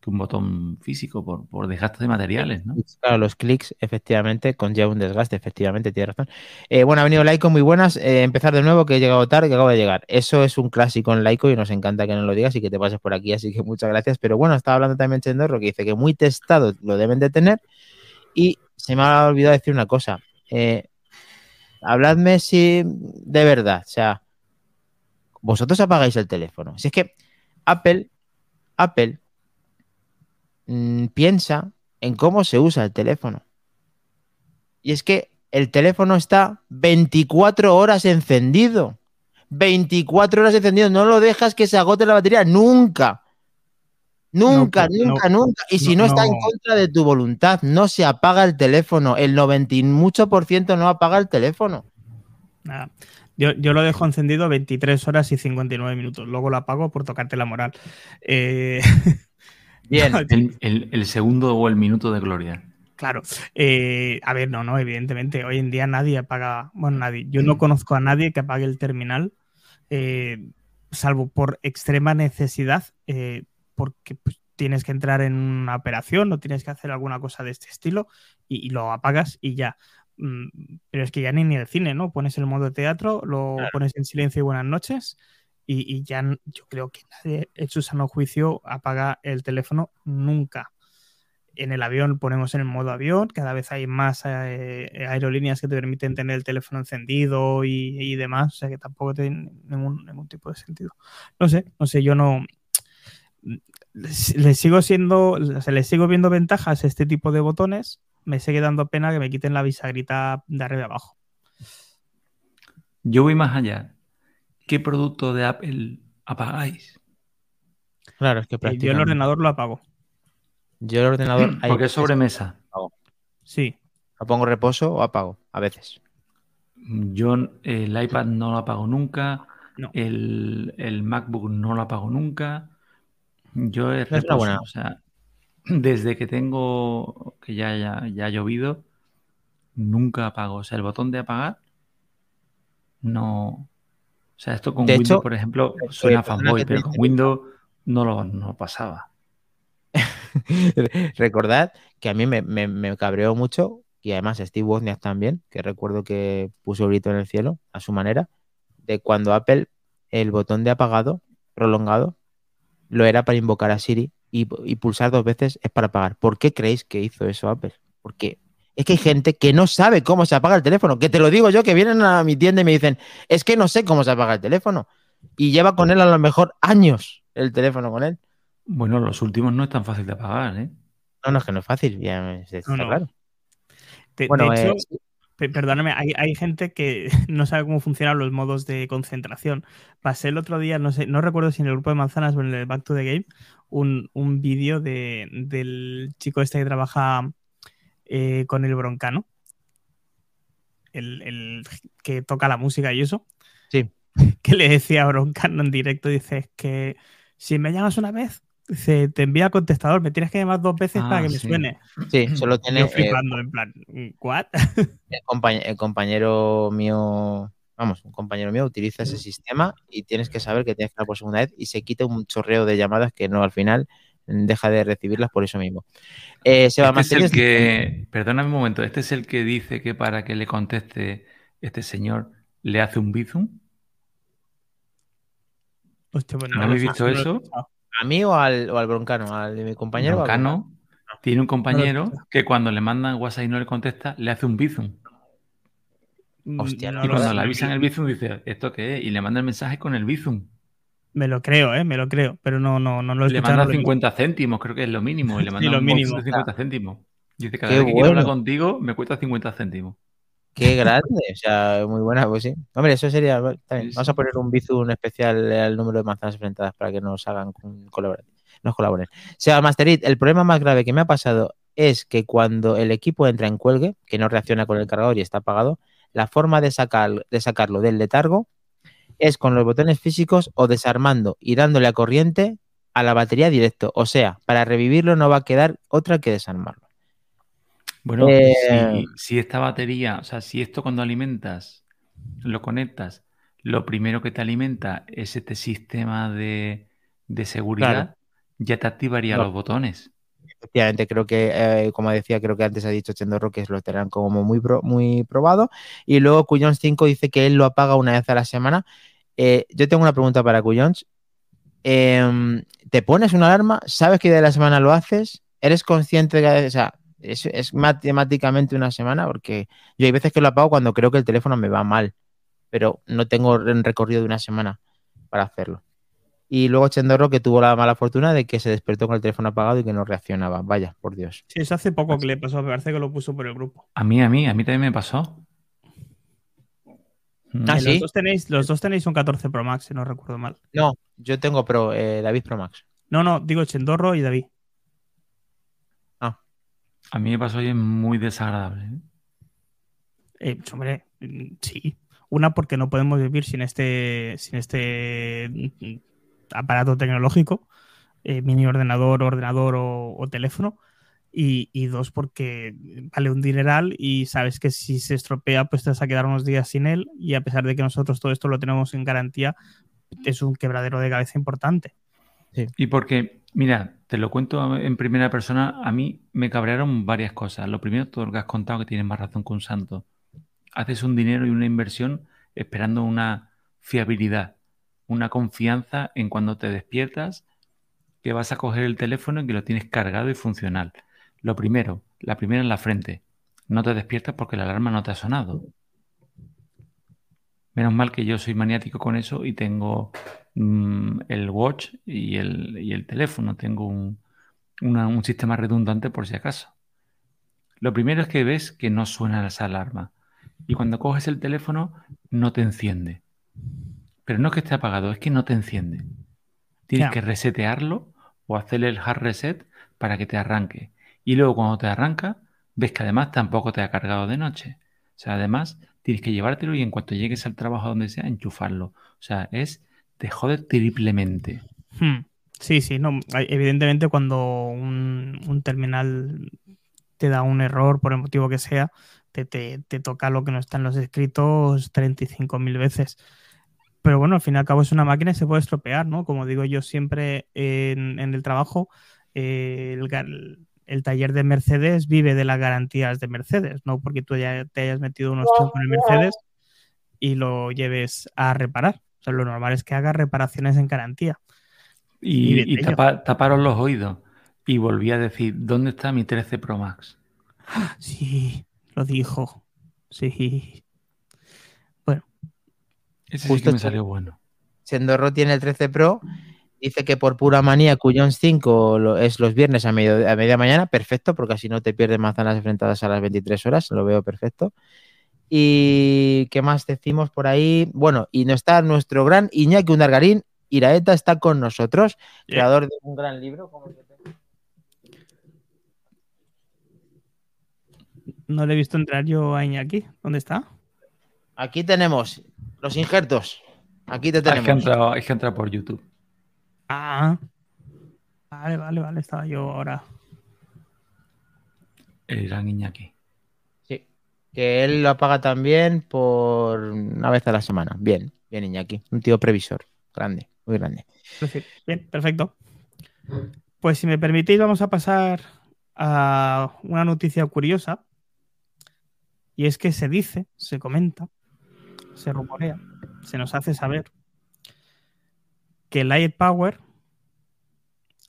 que un botón físico por, por desgaste de materiales, ¿no? Claro, los clics efectivamente conlleva un desgaste, efectivamente, tiene razón. Eh, bueno, ha venido Laico, muy buenas. Eh, empezar de nuevo, que he llegado tarde, que acabo de llegar. Eso es un clásico en Laico y nos encanta que nos lo digas y que te pases por aquí, así que muchas gracias. Pero bueno, estaba hablando también Chendorro, que dice que muy testado lo deben de tener y se me ha olvidado decir una cosa. Eh, habladme si de verdad, o sea, vosotros apagáis el teléfono. Si es que Apple, Apple Mm, piensa en cómo se usa el teléfono. Y es que el teléfono está 24 horas encendido. 24 horas encendido. No lo dejas que se agote la batería. Nunca. Nunca, nunca, nunca. Y si no, está en contra de tu voluntad, no se apaga el teléfono. El 98% no apaga el teléfono. Yo, yo, lo dejo encendido 23 horas y 59 minutos. Luego lo apago por tocarte la moral. Eh... (laughs) Bien. (laughs) El, segundo o el minuto de gloria. Claro. Eh, a ver, no, no, evidentemente. Hoy en día nadie apaga. Bueno, nadie. Yo no conozco a nadie que apague el terminal, eh, salvo por extrema necesidad, eh, porque pues, tienes que entrar en una operación o tienes que hacer alguna cosa de este estilo y, lo apagas y ya. Mm, pero es que ya ni, ni el cine, ¿no? Pones el modo de teatro, lo pones en silencio y buenas noches y, ya yo creo que nadie en su sano juicio apaga el teléfono nunca. En el avión ponemos en el modo avión, cada vez hay más eh, aerolíneas que te permiten tener el teléfono encendido y, demás, o sea que tampoco tiene ningún, tipo de sentido. No sé, no sé, yo no le sigo siendo, se le sigo viendo ventajas a este tipo de botones, me sigue dando pena que me quiten la bisagrita de arriba abajo. Yo voy más allá. ¿Qué producto de Apple apagáis? Claro, es que eh, Yo el ordenador lo apago. Yo el ordenador. (clears throat) Porque es sobremesa. Sí. ¿Lo pongo reposo o apago? A veces. Yo el iPad no lo apago nunca. El, MacBook no lo apago nunca. Yo es reposo. O sea, (clears throat) desde que tengo que ya, ya, ya ha llovido, nunca apago. O sea, el botón de apagar no, sea, esto con Windows, por ejemplo, eh, suena fanboy, pero con Windows no lo, pasaba. (laughs) Recordad que a mí me, cabreó mucho, y además Steve Wozniak también, que recuerdo que puso grito en el cielo a su manera, de cuando Apple, el botón de apagado prolongado, lo era para invocar a Siri y, y pulsar dos veces es para apagar. ¿Por qué creéis que hizo eso Apple? Porque Es que hay gente que no sabe cómo se apaga el teléfono. Que te lo digo yo, que vienen a mi tienda y me dicen, es que no sé cómo se apaga el teléfono. Y lleva con él a lo mejor años el teléfono con él. Bueno, los últimos no es tan fácil de apagar, ¿eh? No, no, es que no es fácil, ya está claro. De, bueno, hecho, eh, perdóname, hay, gente que (laughs) no sabe cómo funcionan los modos de concentración. Pasé el otro día, no sé, no recuerdo si en el grupo de manzanas o en el Back to the Game, un, un vídeo de, del chico este que trabaja eh, con el broncano. El, que toca la música y eso. Sí. (laughs) Que le decía a Broncano en directo, dice, que si me llamas una vez, Dice, te envía contestador, me tienes que llamar dos veces para que me suene. Sí, solo (laughs) tiene. Yo flipando, en plan, ¿what? (laughs) El, compañero, mío, vamos, un compañero mío utiliza ese sistema y tienes que saber que tienes que hablar por segunda vez y se quita un chorreo de llamadas que no al final deja de recibirlas por eso mismo. Eh, este es el que, perdóname un momento, este es el que dice que para que le conteste este señor le hace un bizum. Hostia, bueno, ¿No habéis visto eso? ¿A mí o al, o al broncano? ¿Al de mi compañero? Broncano tiene un compañero que cuando le mandan WhatsApp y no le contesta, le hace un bizum. Mm, y cuando le avisan el bizum, dice, ¿esto qué es? Y le manda el mensaje con el bizum. Me lo creo, ¿eh? Me lo creo, pero no, no, no lo he Le manda 50 céntimos, creo que es lo mínimo. Y le manda lo mínimo. 50 céntimos. Dice, cada vez que quiero hablar contigo, me cuesta 50 céntimos. Qué grande, o sea, muy buena, pues sí. Hombre, eso sería. Vamos a poner un bizum especial al número de manzanas enfrentadas para que nos hagan colaborar, nos colaboren. O sea, Masterit, el problema más grave que me ha pasado es que cuando el equipo entra en cuelgue, que no reacciona con el cargador y está apagado, la forma de, sacar, de sacarlo del letargo es con los botones físicos o desarmando y dándole a corriente a la batería directo. O sea, para revivirlo no va a quedar otra que desarmarlo. Bueno, eh, si, esta batería, o sea, si esto cuando alimentas, lo conectas, lo primero que te alimenta es este sistema de, seguridad, ya te activaría los botones. Efectivamente, creo que, eh, como decía, creo que antes ha dicho Chendorro que lo tendrán como muy, muy probado. Y luego Cuyons 5 dice que él lo apaga una vez a la semana. Eh, yo tengo una pregunta para Cuyons. Em, ¿Te pones una alarma? ¿Sabes que de la semana lo haces? ¿Eres consciente de que, o sea, es, matemáticamente una semana, porque yo hay veces que lo apago cuando creo que el teléfono me va mal, pero no tengo un recorrido de una semana para hacerlo. Y luego Chendorro que tuvo la mala fortuna de que se despertó con el teléfono apagado y que no reaccionaba. Vaya, por Dios. Sí, eso hace poco que le pasó, me parece que lo puso por el grupo. A mí, a mí, a mí también me pasó. Ah, ¿sí? los, dos tenéis, los dos tenéis un 14 Pro Max, si no recuerdo mal. No, yo tengo Pro, eh, David Pro Max. No, no, digo Chendorro y David. A mí me pasó hoy muy desagradable. ¿eh? Eh, hombre, sí. Una porque no podemos vivir sin este, sin este mm, aparato tecnológico, eh, mini ordenador, ordenador o, teléfono. Y, dos, porque vale un dineral y sabes que si se estropea, pues te vas a quedar unos días sin él. Y a pesar de que nosotros todo esto lo tenemos en garantía, es un quebradero de cabeza importante. Y porque, mira, te lo cuento en primera persona, a mí me cabrearon varias cosas. Lo primero, todo lo que has contado, que tienes más razón que un santo. Haces un dinero y una inversión esperando una fiabilidad, una confianza en cuando te despiertas, que vas a coger el teléfono y que lo tienes cargado y funcional. Lo primero, la primera en la frente. No te despiertas porque la alarma no te ha sonado. Menos mal que yo soy maniático con eso y tengo mm, el watch y el, teléfono. Tengo un, sistema redundante por si acaso. Lo primero es que ves que no suena esa alarma. Y cuando coges el teléfono, no te enciende. Pero no es que esté apagado, es que no te enciende. Tienes que resetearlo o hacerle el hard reset para que te arranque. Y luego cuando te arranca, ves que además tampoco te ha cargado de noche. O sea, además tienes que llevártelo y en cuanto llegues al trabajo donde sea, enchufarlo. O sea, es te jode triplemente. Hmm. Sí, sí, no. Evidentemente, cuando un, terminal te da un error, por el motivo que sea, te, toca lo que no está en los escritos 35.000 veces. Pero bueno, al fin y al cabo es una máquina y se puede estropear, ¿no? Como digo yo siempre en, el trabajo, eh, el, el taller de Mercedes vive de las garantías de Mercedes, no porque tú ya te hayas metido unos tiempos en el Mercedes y lo lleves a reparar. O sea, lo normal es que hagas reparaciones en garantía. Y, taparon los oídos. Y volví a decir, ¿dónde está mi 13 Pro Max? Sí, lo dijo. Sí. Ese Justo sí me salió bueno. Sendorro tiene el 13 Pro. Dice que por pura manía Cuyons 5 es los viernes a, medio, a media mañana. Perfecto, porque así no te pierdes manzanas enfrentadas a las 23 horas. Lo veo perfecto. ¿Y qué más decimos por ahí? Bueno, y no está nuestro gran Iñaki Undargarín. Iraeta está con nosotros, creador de un gran libro. No le he visto entrar yo a Iñaki. ¿Dónde está? Aquí tenemos los injertos. Aquí te tenemos. Hay que entrar, por YouTube. Ah. Vale, vale, vale. Estaba yo ahora. El gran Iñaki que él lo apaga también por una vez a la semana. Bien, bien Iñaki, un tío previsor, grande, muy grande. Bien, perfecto. Pues si me permitís vamos a pasar a una noticia curiosa. Y es que se dice, se comenta, se rumorea, se nos hace saber que Light Power,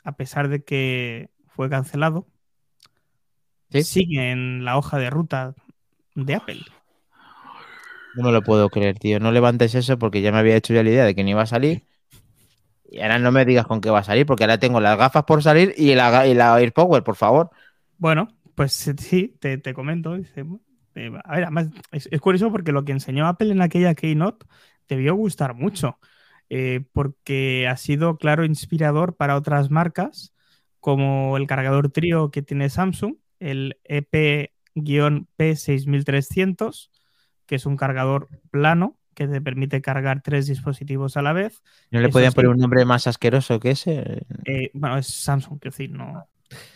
a pesar de que fue cancelado, sigue en la hoja de ruta de Apple. No me lo puedo creer, tío. No levantes eso porque ya me había hecho ya la idea de que no iba a salir. Y ahora no me digas con qué va a salir, porque ahora tengo las gafas por salir y la, y la AirPower, por favor. Bueno, pues sí, te, comento. Eh, a ver, además es, curioso porque lo que enseñó Apple en aquella Keynote debió gustar mucho, eh, porque ha sido, claro, inspirador para otras marcas, como el cargador trío que tiene Samsung, el EP P6300, que es un cargador plano que te permite cargar tres dispositivos a la vez. ¿No le podían poner un nombre más asqueroso que ese? Eh, bueno, es Samsung, quiero decir, no.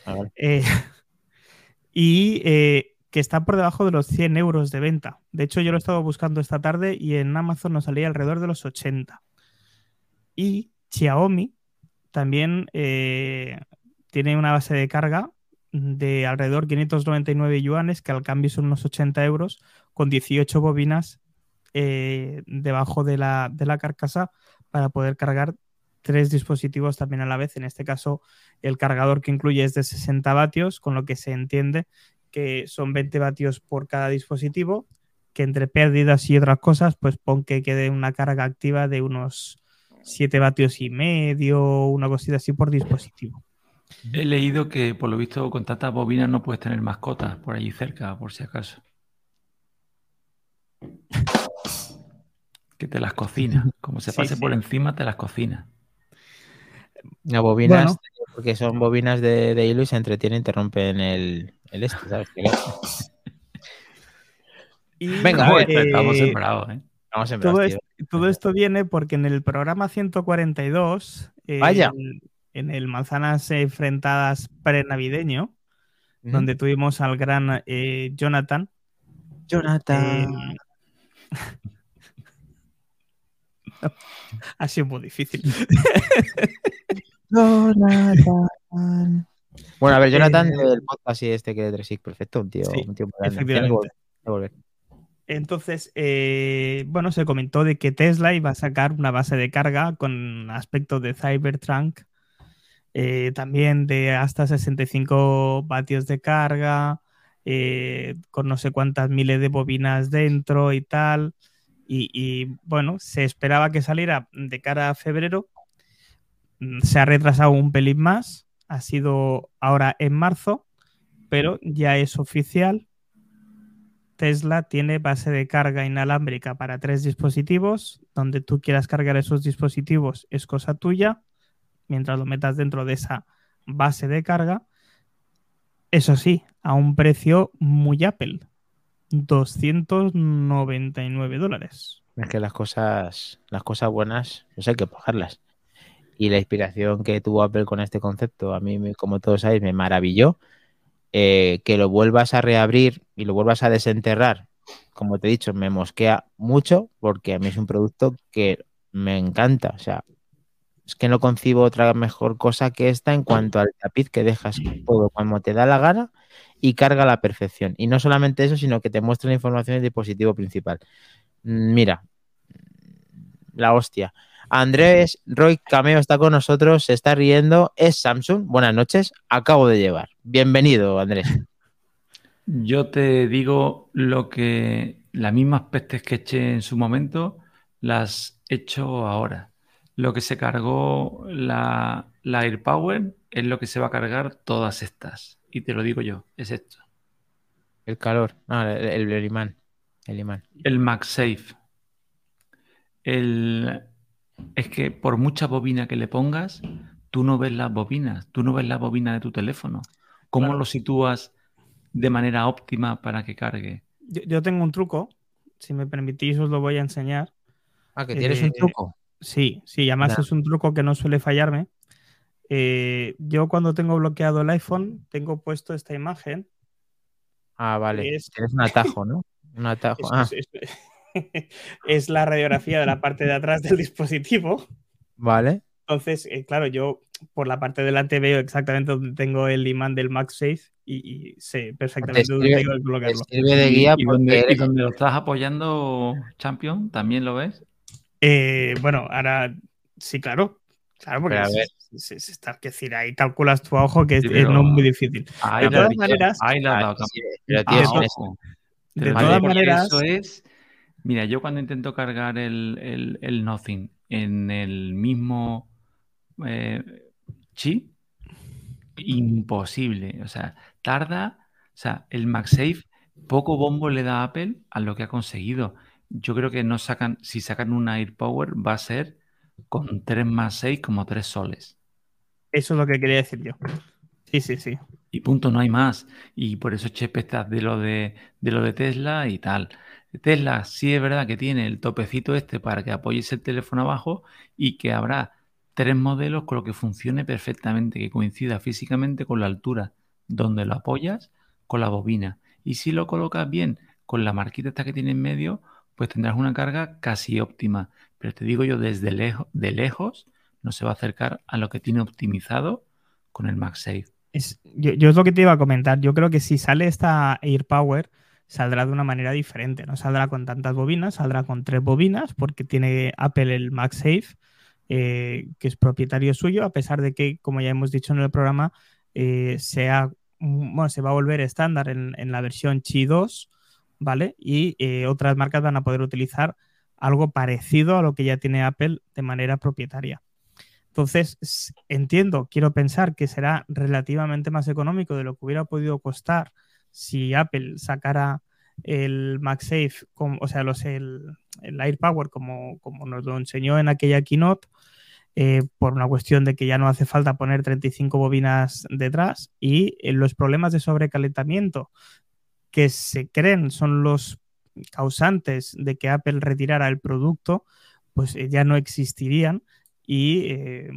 Ah, eh, (laughs) y que está por debajo de los 100 euros de venta. De hecho, yo lo he estado buscando esta tarde y en Amazon nos salía alrededor de los 80. Y Xiaomi también tiene una base de carga de alrededor 599 yuanes, que al cambio son unos 80 euros, con 18 bobinas eh, debajo de la, de la carcasa para poder cargar tres dispositivos también a la vez. En este caso, el cargador que incluye es de 60 vatios, con lo que se entiende que son 20 vatios por cada dispositivo, que entre pérdidas y otras cosas, pues pon que quede una carga activa de unos 7 vatios y medio, una cosita así por dispositivo. He leído que por lo visto con tantas bobinas no puedes tener mascotas por allí cerca, por si acaso. Que te las cocina. Como se pase por encima, te las cocina. No, bobinas, porque son bobinas de, hilo y se entretienen y te rompen el, el este, ¿sabes? (laughs) Venga, estamos eh, sembrados, ¿eh? todo, esto, todo, esto, viene porque en el programa 142 Vaya en el Manzanas Enfrentadas pre-navideño, donde tuvimos al gran eh, Jonathan. Jonathan. Em, (laughs) ha sido muy difícil. (laughs) Jonathan. Bueno, a ver, Jonathan, eh, el podcast y este que es perfecto, un tío, un tío Entonces, eh, bueno, se comentó de que Tesla iba a sacar una base de carga con aspecto de Cybertruck eh, también de hasta 65 vatios de carga, eh, con no sé cuántas miles de bobinas dentro y tal. Y, bueno, se esperaba que saliera de cara a febrero. Mm, se ha retrasado un pelín más. Ha sido ahora en marzo, pero ya es oficial. Tesla tiene base de carga inalámbrica para tres dispositivos. Donde tú quieras cargar esos dispositivos es cosa tuya mientras lo metas dentro de esa base de carga. Eso sí, a un precio muy Apple. 299 dólares. Es que las cosas, las cosas buenas, pues hay que pagarlas. Y la inspiración que tuvo Apple con este concepto, a mí, como todos sabéis, me maravilló. Eh, que lo vuelvas a reabrir y lo vuelvas a desenterrar, como te he dicho, me mosquea mucho porque a mí es un producto que me encanta. O sea, es que no concibo otra mejor cosa que esta en cuanto al tapiz que dejas todo cuando te da la gana y carga a la perfección. Y no solamente eso, sino que te muestra la información del dispositivo principal. Mira, la hostia. Andrés Roy Cameo está con nosotros, se está riendo, es Samsung. Buenas noches, acabo de llevar. Bienvenido, Andrés. (laughs) Yo te digo lo que las mismas pestes que eché en su momento las echo ahora. Lo que se cargó la, la AirPower es lo que se va a cargar todas estas. Y te lo digo yo, es esto. El calor, ah, el, imán. El imán. El MagSafe. El... Es que por mucha bobina que le pongas, tú no ves las bobinas, tú no ves la bobina de tu teléfono. ¿Cómo lo sitúas de manera óptima para que cargue? Yo, tengo un truco, si me permitís os lo voy a enseñar. Ah, que tienes un eh, truco. Sí, sí, además es un truco que no suele fallarme. Eh, yo cuando tengo bloqueado el iPhone, tengo puesto esta imagen. Ah, vale. Es... Tienes un atajo, ¿no? Un atajo. (laughs) Es, (laughs) la radiografía de la parte de atrás del dispositivo. Vale. Entonces, eh, claro, yo por la parte de delante veo exactamente donde tengo el imán del MagSafe y, sé perfectamente dónde tengo que colocarlo. de guía ¿Y, donde, lo estás apoyando, Champion, ¿también lo ves? Eh, bueno, ahora sí, claro. Claro, porque es, está, que decir, ahí calculas tu ojo que es, no muy difícil. de todas maneras, de todas maneras, eso es. Mira, yo cuando intento cargar el, el, Nothing en el mismo eh, chip, imposible. O sea, tarda. O sea, el MagSafe, poco bombo le da a Apple a lo que ha conseguido. Yo creo que no sacan, si sacan una AirPower, va a ser con 3 más 6 como 3 soles. Eso es lo que quería decir yo. Sí, sí, sí. Y punto, no hay más. Y por eso Chepe está de lo de, de lo de Tesla y tal. Tesla sí es verdad que tiene el topecito este para que apoyes el teléfono abajo y que habrá tres modelos con lo que funcione perfectamente, que coincida físicamente con la altura donde lo apoyas con la bobina. Y si lo colocas bien con la marquita esta que tiene en medio, pues tendrás una carga casi óptima. Pero te digo yo, desde lejos, no se va a acercar a lo que tiene optimizado con el MagSafe. Es, yo, es lo que te iba a comentar. Yo creo que si sale esta AirPower, saldrá de una manera diferente. No saldrá con tantas bobinas, saldrá con tres bobinas, porque tiene Apple el MagSafe, eh, que es propietario suyo, a pesar de que, como ya hemos dicho en el programa, eh, sea, bueno, se va a volver estándar en, la versión Qi 2 ¿vale? Y eh, otras marcas van a poder utilizar algo parecido a lo que ya tiene Apple de manera propietaria. Entonces, entiendo, quiero pensar que será relativamente más económico de lo que hubiera podido costar si Apple sacara el MagSafe, o sea, los, el, el AirPower como, como nos lo enseñó en aquella keynote, eh, por una cuestión de que ya no hace falta poner 35 bobinas detrás y eh, los problemas de sobrecalentamiento que se creen son los causantes de que Apple retirara el producto, pues eh, ya no existirían. Y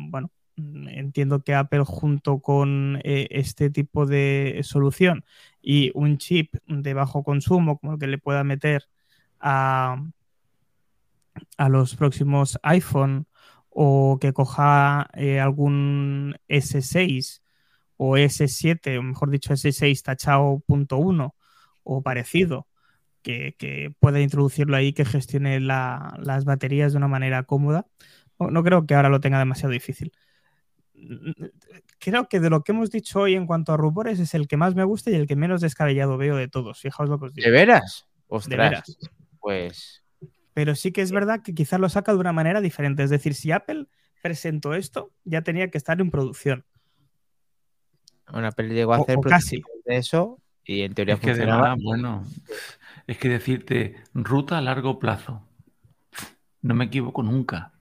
bueno, entiendo que Apple junto con eh, este tipo de solución y un chip de bajo consumo como el que le pueda meter a, a los próximos iPhone o que coja algún S6 o S7, o mejor dicho S6 tachado punto uno o parecido que, pueda introducirlo ahí, que gestione las baterías de una manera cómoda. No, creo que ahora lo tenga demasiado difícil. Creo que de lo que hemos dicho hoy en cuanto a rumores es el que más me gusta y el que menos descabellado veo de todos. Fijaos lo que os digo. ¿De veras? De veras. Pues. Pero sí que es verdad que quizás lo saca de una manera diferente. Es decir, si Apple presentó esto, ya tenía que estar en producción. Bueno, Apple llegó a hacer casi. de eso y en teoría es que funcionaba. bueno, es que decirte ruta a largo plazo. No me equivoco nunca.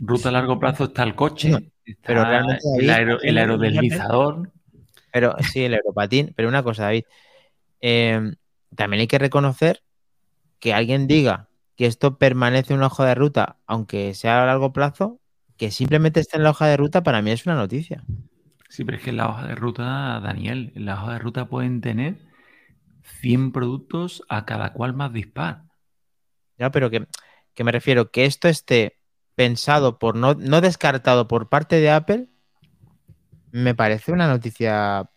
Ruta a largo plazo está el coche, pero realmente el, aerodeslizador. Pero sí, el aeropatín. Pero una cosa, David. Em, también hay que reconocer que alguien diga que esto permanece en una hoja de ruta, aunque sea a largo plazo, que simplemente esté en la hoja de ruta, para mí es una noticia. Sí, pero es que en la hoja de ruta, Daniel, en la hoja de ruta pueden tener 100 productos a cada cual más dispar. Ya, pero que, me refiero que esto esté pensado por no, no descartado por parte de Apple, me parece una noticia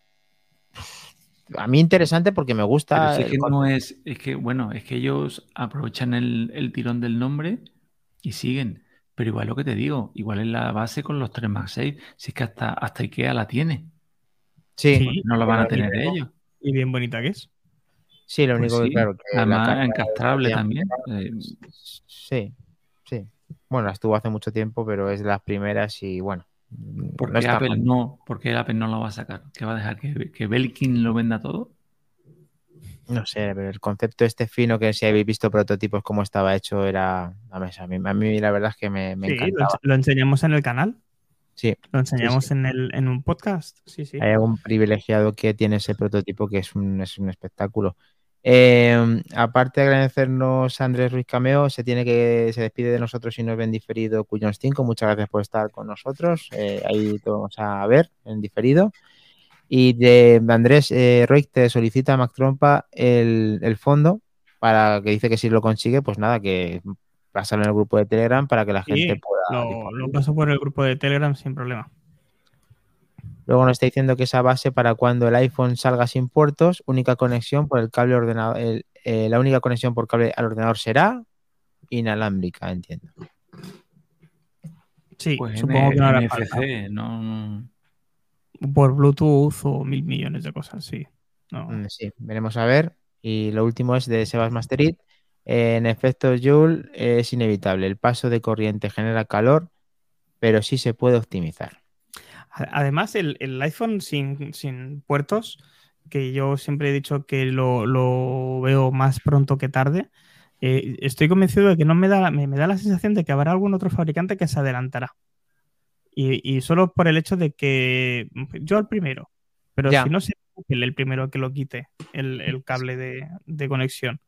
a mí interesante porque me gusta. es que no es, es que, bueno, es que ellos aprovechan el, el, tirón del nombre y siguen. Pero igual lo que te digo, igual es la base con los 3 más 6, si es que hasta, hasta IKEA la tiene. Sí. no lo van a tener ellos. Y bien bonita que es. Sí, lo pues único que, claro. Que Además, encastrable también. Eh, sí, Bueno, estuvo hace mucho tiempo, pero es de las primeras y bueno. ¿Por qué, Apple no, porque Apple no lo va a sacar? ¿Que va a dejar que, que Belkin lo venda todo? No sé, pero el concepto este fino que si habéis visto prototipos como estaba hecho era a mí, a mí la verdad es que me, me sí, Lo, enseñamos en el canal. Sí. Lo enseñamos En, el, en un podcast. Sí, sí. Hay algún privilegiado que tiene ese prototipo que es un, es un espectáculo. Eh, aparte de agradecernos a Andrés Ruiz Cameo, se tiene que se despide de nosotros y nos ven diferido Cuyons 5. Muchas gracias por estar con nosotros. Eh, ahí todo vamos a ver en diferido. Y de Andrés eh, te solicita a Mac Trompa el, fondo para que dice que si lo consigue, pues nada, que pasarlo en el grupo de Telegram para que la gente pueda. Lo, lo paso por el grupo de Telegram sin problema. Luego nos está diciendo que esa base para cuando el iPhone salga sin puertos, única conexión por el cable ordenador, eh, la única conexión por cable al ordenador será inalámbrica, entiendo. Sí, pues supongo que no hará no, Por Bluetooth o mil millones de cosas, sí. Mm, sí, veremos a ver. Y lo último es de Sebas Masterit. en efecto, Joule es inevitable. El paso de corriente genera calor, pero sí se puede optimizar. Además, el, iPhone sin, puertos, que yo siempre he dicho que lo, veo más pronto que tarde, eh, estoy convencido de que no me da, me, da la sensación de que habrá algún otro fabricante que se adelantará. Y, solo por el hecho de que yo el primero, pero si no se el primero que lo quite, el, cable de, conexión.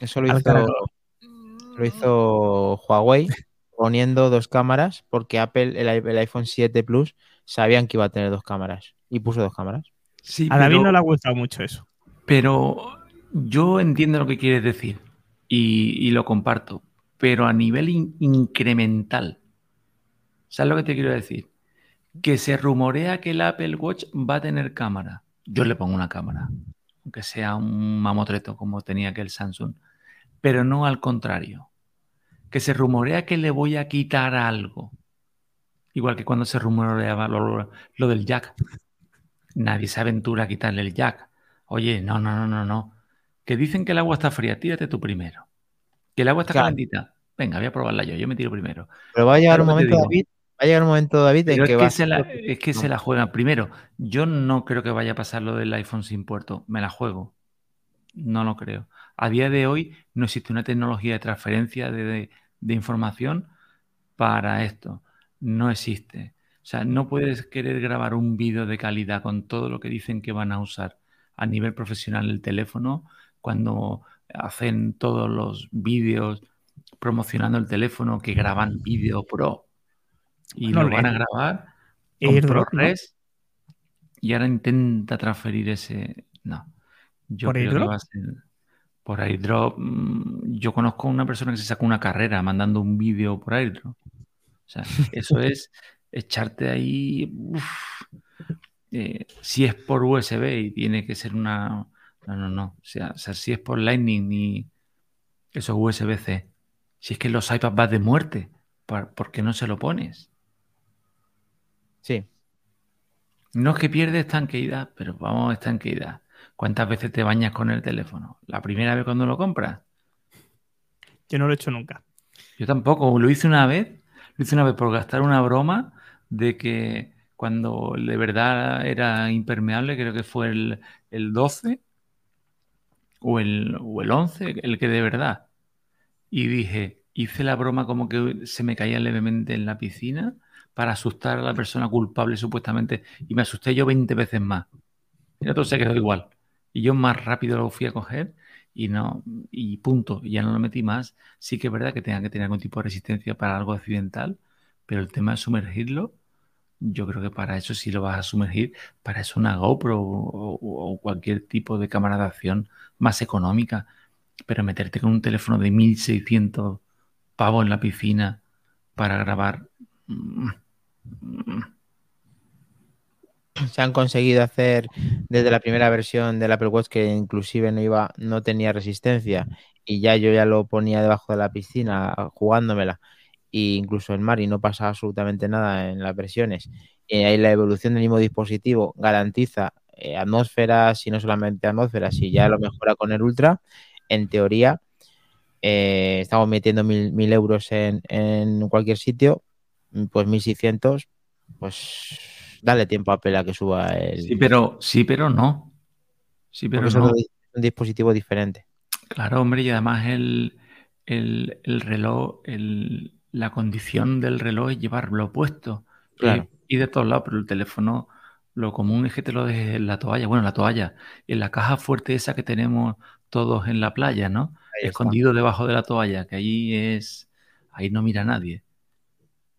Eso lo hizo, lo hizo Huawei poniendo dos cámaras porque Apple, el, el iPhone 7 Plus sabían que iba a tener dos cámaras y puso dos cámaras. a David no le ha gustado mucho eso. Pero yo entiendo lo que quieres decir y, lo comparto, pero a nivel incremental. ¿Sabes lo que te quiero decir? Que se rumorea que el Apple Watch va a tener cámara. Yo le pongo una cámara, aunque sea un mamotreto como tenía aquel Samsung, pero no al contrario. Que se rumorea que le voy a quitar algo Igual que cuando se rumoreaba lo, lo, del jack. Nadie se aventura a quitarle el jack. Oye, no, no, no, no, no. Que dicen que el agua está fría, tírate tú primero. Que el agua está calentita. Venga, voy a probarla yo, yo me tiro primero. Pero va a llegar un momento, David, va a llegar un momento, David, en que, (laughs) es que se la, es que se la juegan. Primero, yo no creo que vaya a pasar lo del iPhone sin puerto. Me la juego. No lo creo. A día de hoy no existe una tecnología de transferencia de información para esto no existe. O sea, no puedes querer grabar un vídeo de calidad con todo lo que dicen que van a usar a nivel profesional el teléfono cuando hacen todos los vídeos promocionando el teléfono que graban vídeo pro. Y lo van a grabar con ProRes y ahora intenta transferir ese no. Yo creo que va a ser por airdrop mm, yo conozco a una persona que se sacó una carrera mandando un vídeo por airdrop o sea, eso es echarte ahí. Eh, si es por USB y tiene que ser una. No, no, no. O sea, si es por Lightning y eso es USB-C. Si es que los iPads van de muerte, ¿por qué no se lo pones? Sí. No es que pierdes estanqueidad, pero vamos estanqueidad. ¿Cuántas veces te bañas con el teléfono? ¿La primera vez cuando lo compras? Yo no lo he hecho nunca. Yo tampoco. Lo hice una vez lo hice una vez por gastar una broma de que cuando de verdad era impermeable, creo que fue el, 12 o el, o el 11, el que de verdad. Y dije, hice la broma como que se me caía levemente en la piscina para asustar a la persona culpable supuestamente y me asusté yo 20 veces más. Y otro se quedó igual. Y yo más rápido lo fui a coger y no, y punto, ya no lo metí más. Sí que es verdad que tenga que tener algún tipo de resistencia para algo accidental, pero el tema de sumergirlo, yo creo que para eso sí lo vas a sumergir, para eso una GoPro o, cualquier tipo de cámara de acción más económica, pero meterte con un teléfono de 1600 pavos en la piscina para grabar. Mm, mm, se han conseguido hacer desde la primera versión del Apple Watch que inclusive no iba, no tenía resistencia y ya yo ya lo ponía debajo de la piscina jugándomela e incluso en mar y no pasa absolutamente nada en las versiones. Y ahí la evolución del mismo dispositivo garantiza eh, atmósferas y no solamente atmósferas, y ya lo mejora con el Ultra, en teoría eh, estamos metiendo mil, euros en, cualquier sitio, pues 1600, pues dale tiempo a Apple que suba el. Sí, pero, sí, pero no. Sí, pero no. Es un dispositivo diferente. Claro, hombre, y además el, reloj, la condición del reloj es llevarlo puesto. Claro. Y, de todos lados, pero el teléfono, lo común es que te lo dejes en la toalla. Bueno, la toalla, en la caja fuerte esa que tenemos todos en la playa, ¿no? escondido debajo de la toalla, que ahí es, ahí no mira nadie.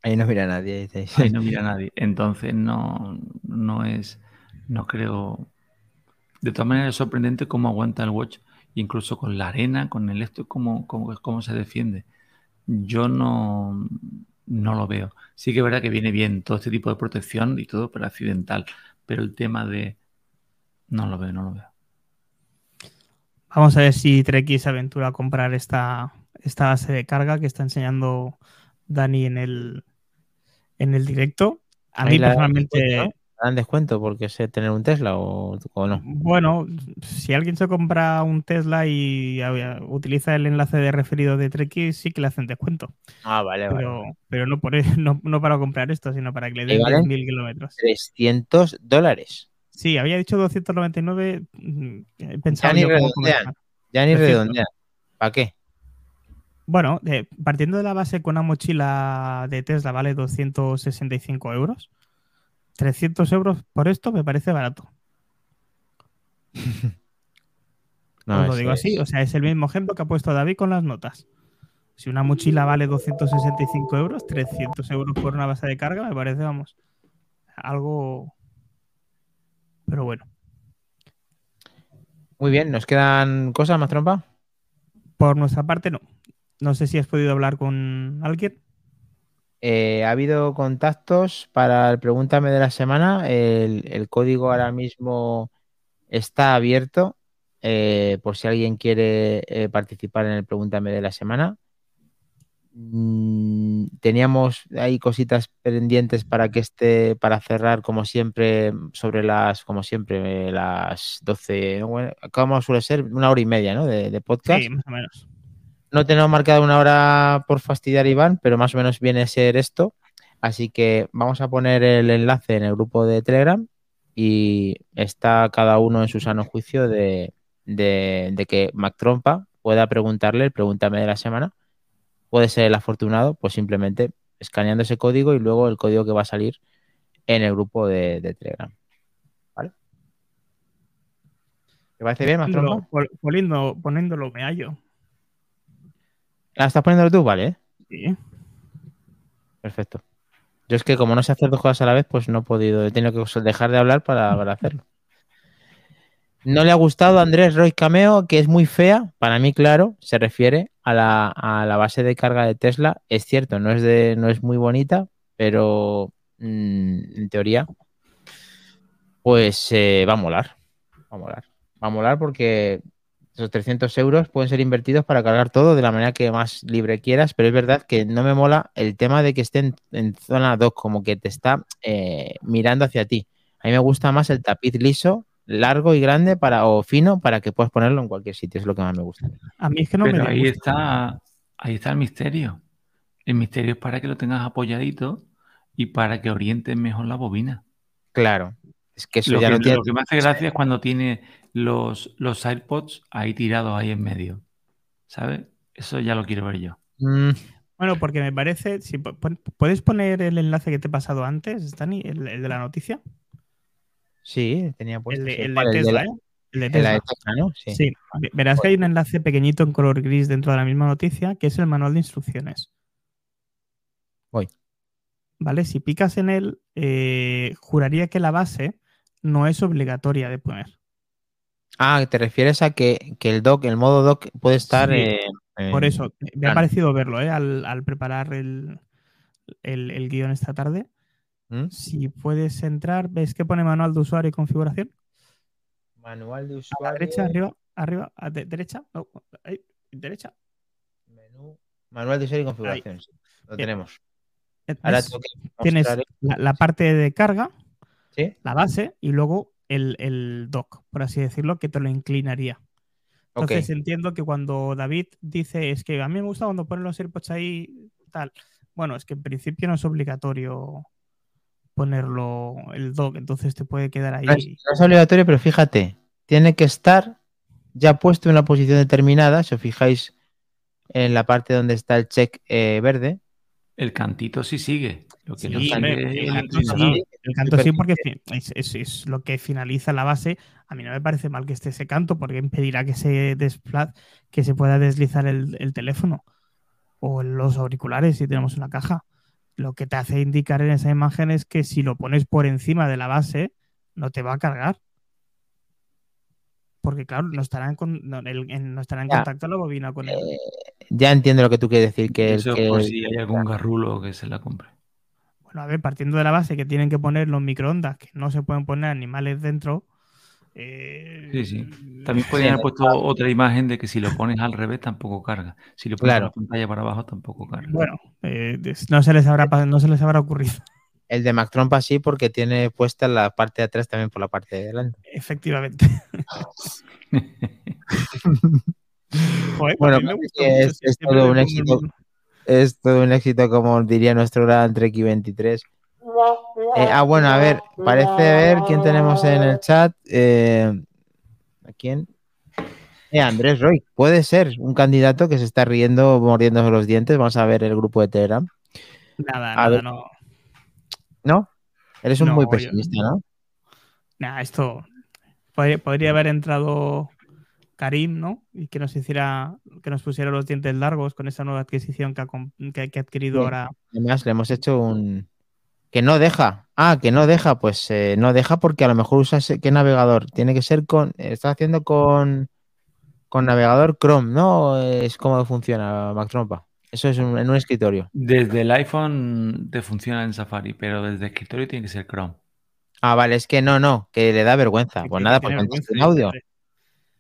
Ahí no mira nadie. Ahí no mira nadie. Entonces no, no es, no creo. De todas maneras es sorprendente cómo aguanta el watch, incluso con la arena, con el esto, cómo, cómo, cómo se defiende. Yo no, no lo veo. Sí que es verdad que viene bien todo este tipo de protección y todo, pero accidental. Pero el tema de... No lo veo, no lo veo. Vamos a ver si Treki se aventura a comprar esta, esta base de carga que está enseñando Dani en el, en el directo. A mí personalmente. ¿Dan descuento porque sé tener un Tesla o, no? Bueno, si alguien se compra un Tesla y utiliza el enlace de referido de Treki, sí que le hacen descuento. Ah, vale, pero, vale. Pero no, por, (laughs) no, no para comprar esto, sino para que le den 10.000 kilómetros. 300 dólares. Sí, había dicho 299. Mm, pensaba ya ni redondean. Ya ni redondean. ¿Para qué? Bueno, partiendo de la base con una mochila de Tesla vale 265 euros. 300 euros por esto me parece barato. (laughs) no, lo digo así, o sea, es el mismo ejemplo que ha puesto David con las notas. Si una mochila vale 265 euros, 300 euros por una base de carga, me parece, vamos, algo pero bueno. Muy bien, ¿nos quedan cosas más trompa? Por nuestra parte, no. No sé si has podido hablar con alguien. Eh, ha habido contactos para el Pregúntame de la semana. El, código ahora mismo está abierto eh, por si alguien quiere eh, participar en el Pregúntame de la semana. Mm, teníamos ahí cositas pendientes para que esté, para cerrar como siempre, sobre las, como siempre, las 12, como suele ser, una hora y media, ¿no? De, podcast. Sí, más o menos. No tenemos marcado una hora por fastidiar, Iván, pero más o menos viene a ser esto. Así que vamos a poner el enlace en el grupo de Telegram y está cada uno en su sano juicio de, de, de que Mac Trompa pueda preguntarle el pregúntame de la semana puede ser el afortunado, pues simplemente escaneando ese código y luego el código que va a salir en el grupo de, Telegram. ¿Vale? ¿Te parece bien, más Poniendo, poniéndolo me hallo. ¿Ah, estás poniéndolo tú? Vale. Sí. Perfecto. Yo es que como no sé hacer dos cosas a la vez, pues no he podido, he tenido que dejar de hablar para, para hacerlo. No le ha gustado a Andrés Roy Cameo, que es muy fea. Para mí, claro, se refiere a la, base de carga de Tesla. Es cierto, no es, de, no es muy bonita, pero mm, en teoría, pues eh, va a molar. Va a molar. Va a molar porque esos 300 euros pueden ser invertidos para cargar todo de la manera que más libre quieras, pero es verdad que no me mola el tema de que esté en, zona 2, como que te está eh, mirando hacia ti. A mí me gusta más el tapiz liso largo y grande para o fino para que puedas ponerlo en cualquier sitio, es lo que más me gusta. A mí es que no Pero ahí está, ahí está el misterio. El misterio es para que lo tengas apoyadito y para que orientes mejor la bobina. Claro. Es que eso lo ya que, no tiene. Lo que me hace gracia es cuando tiene los, los AirPods ahí tirados ahí en medio. ¿Sabes? Eso ya lo quiero ver yo. Mm. Bueno, porque me parece. Si, ¿Puedes poner el enlace que te he pasado antes, Stani? el de la noticia? Sí, tenía puesto. El de, Tesla, ¿eh? El de Tesla. ¿no? Sí. Verás que hay un enlace pequeñito en color gris dentro de la misma noticia, que es el manual de instrucciones. Voy. Vale, si picas en él, eh, juraría que la base no es obligatoria de poner. Ah, te refieres a que, el doc, el modo doc puede estar. por eso, me ha parecido verlo, ¿eh? Al, preparar el, el guion esta tarde. ¿Mm? Si puedes entrar, ¿ves que pone manual de usuario y configuración? Manual de usuario. A la derecha, arriba, arriba, a derecha, ahí, derecha. Menú. Manual de usuario y configuración. Lo tenemos. Ahora tienes la, parte de carga, la base, y luego el, dock, por así decirlo, que te lo inclinaría. Entonces entiendo que cuando David dice es que a mí me gusta cuando ponen los AirPods ahí, tal. Bueno, es que en principio no es obligatorio ponerlo el dock, entonces te puede quedar ahí. No es, obligatorio, pero fíjate, tiene que estar ya puesto en una posición determinada. Si os fijáis en la parte donde está el check eh, verde. El cantito sí sigue. Lo que sí, el, canto sí, porque es, lo que finaliza la base. A mí no me parece mal que esté ese canto porque impedirá que se que se pueda deslizar el, teléfono o los auriculares si tenemos una caja. Lo que te hace indicar en esa imagen es que si lo pones por encima de la base, no te va a cargar. Porque, claro, no estará en, no, estará en contacto la bobina con él. Eh, ya entiendo lo que tú quieres decir. Que, Eso que por si hay algún garrulo que se la compre. Bueno, a ver, partiendo de la base que tienen que poner los microondas, que no se pueden poner animales dentro. Eh, sí, sí. También podrían haber puesto otra imagen de que si lo pones al revés tampoco carga. Si lo pones la pantalla para abajo tampoco carga. Bueno, eh, no, se les habrá, no se les habrá ocurrido. El de Mac Trompa sí, porque tiene puesta la parte de atrás también por la parte de delante. Efectivamente. (laughs) bueno, es, todo un éxito. Es todo un éxito, como diría nuestro gran Treki 23. Eh, ah, bueno, a ver, parece ver quién tenemos en el chat. Eh, ¿A quién? Eh, Andrés Roy, puede ser un candidato que se está riendo, mordiéndose los dientes. Vamos a ver el grupo de Telegram. Nada, nada, no. ¿No? Eres un muy pesimista, ¿no? Nah, esto podría, haber entrado Karim, ¿no? Y que nos hiciera, que nos pusiera los dientes largos con esa nueva adquisición que ha, que, adquirido ahora. Además, le hemos hecho un. Que no deja. Ah, que no deja. Pues eh, no deja porque a lo mejor usa qué navegador. Tiene que ser con. Está haciendo con. Con navegador Chrome, ¿no? Es como funciona Mac Trompa. Eso es en un escritorio. Desde el iPhone te funciona en Safari, pero desde el escritorio tiene que ser Chrome. Ah, vale, es que no, no, que le da vergüenza. Pues nada, pues vente sin audio.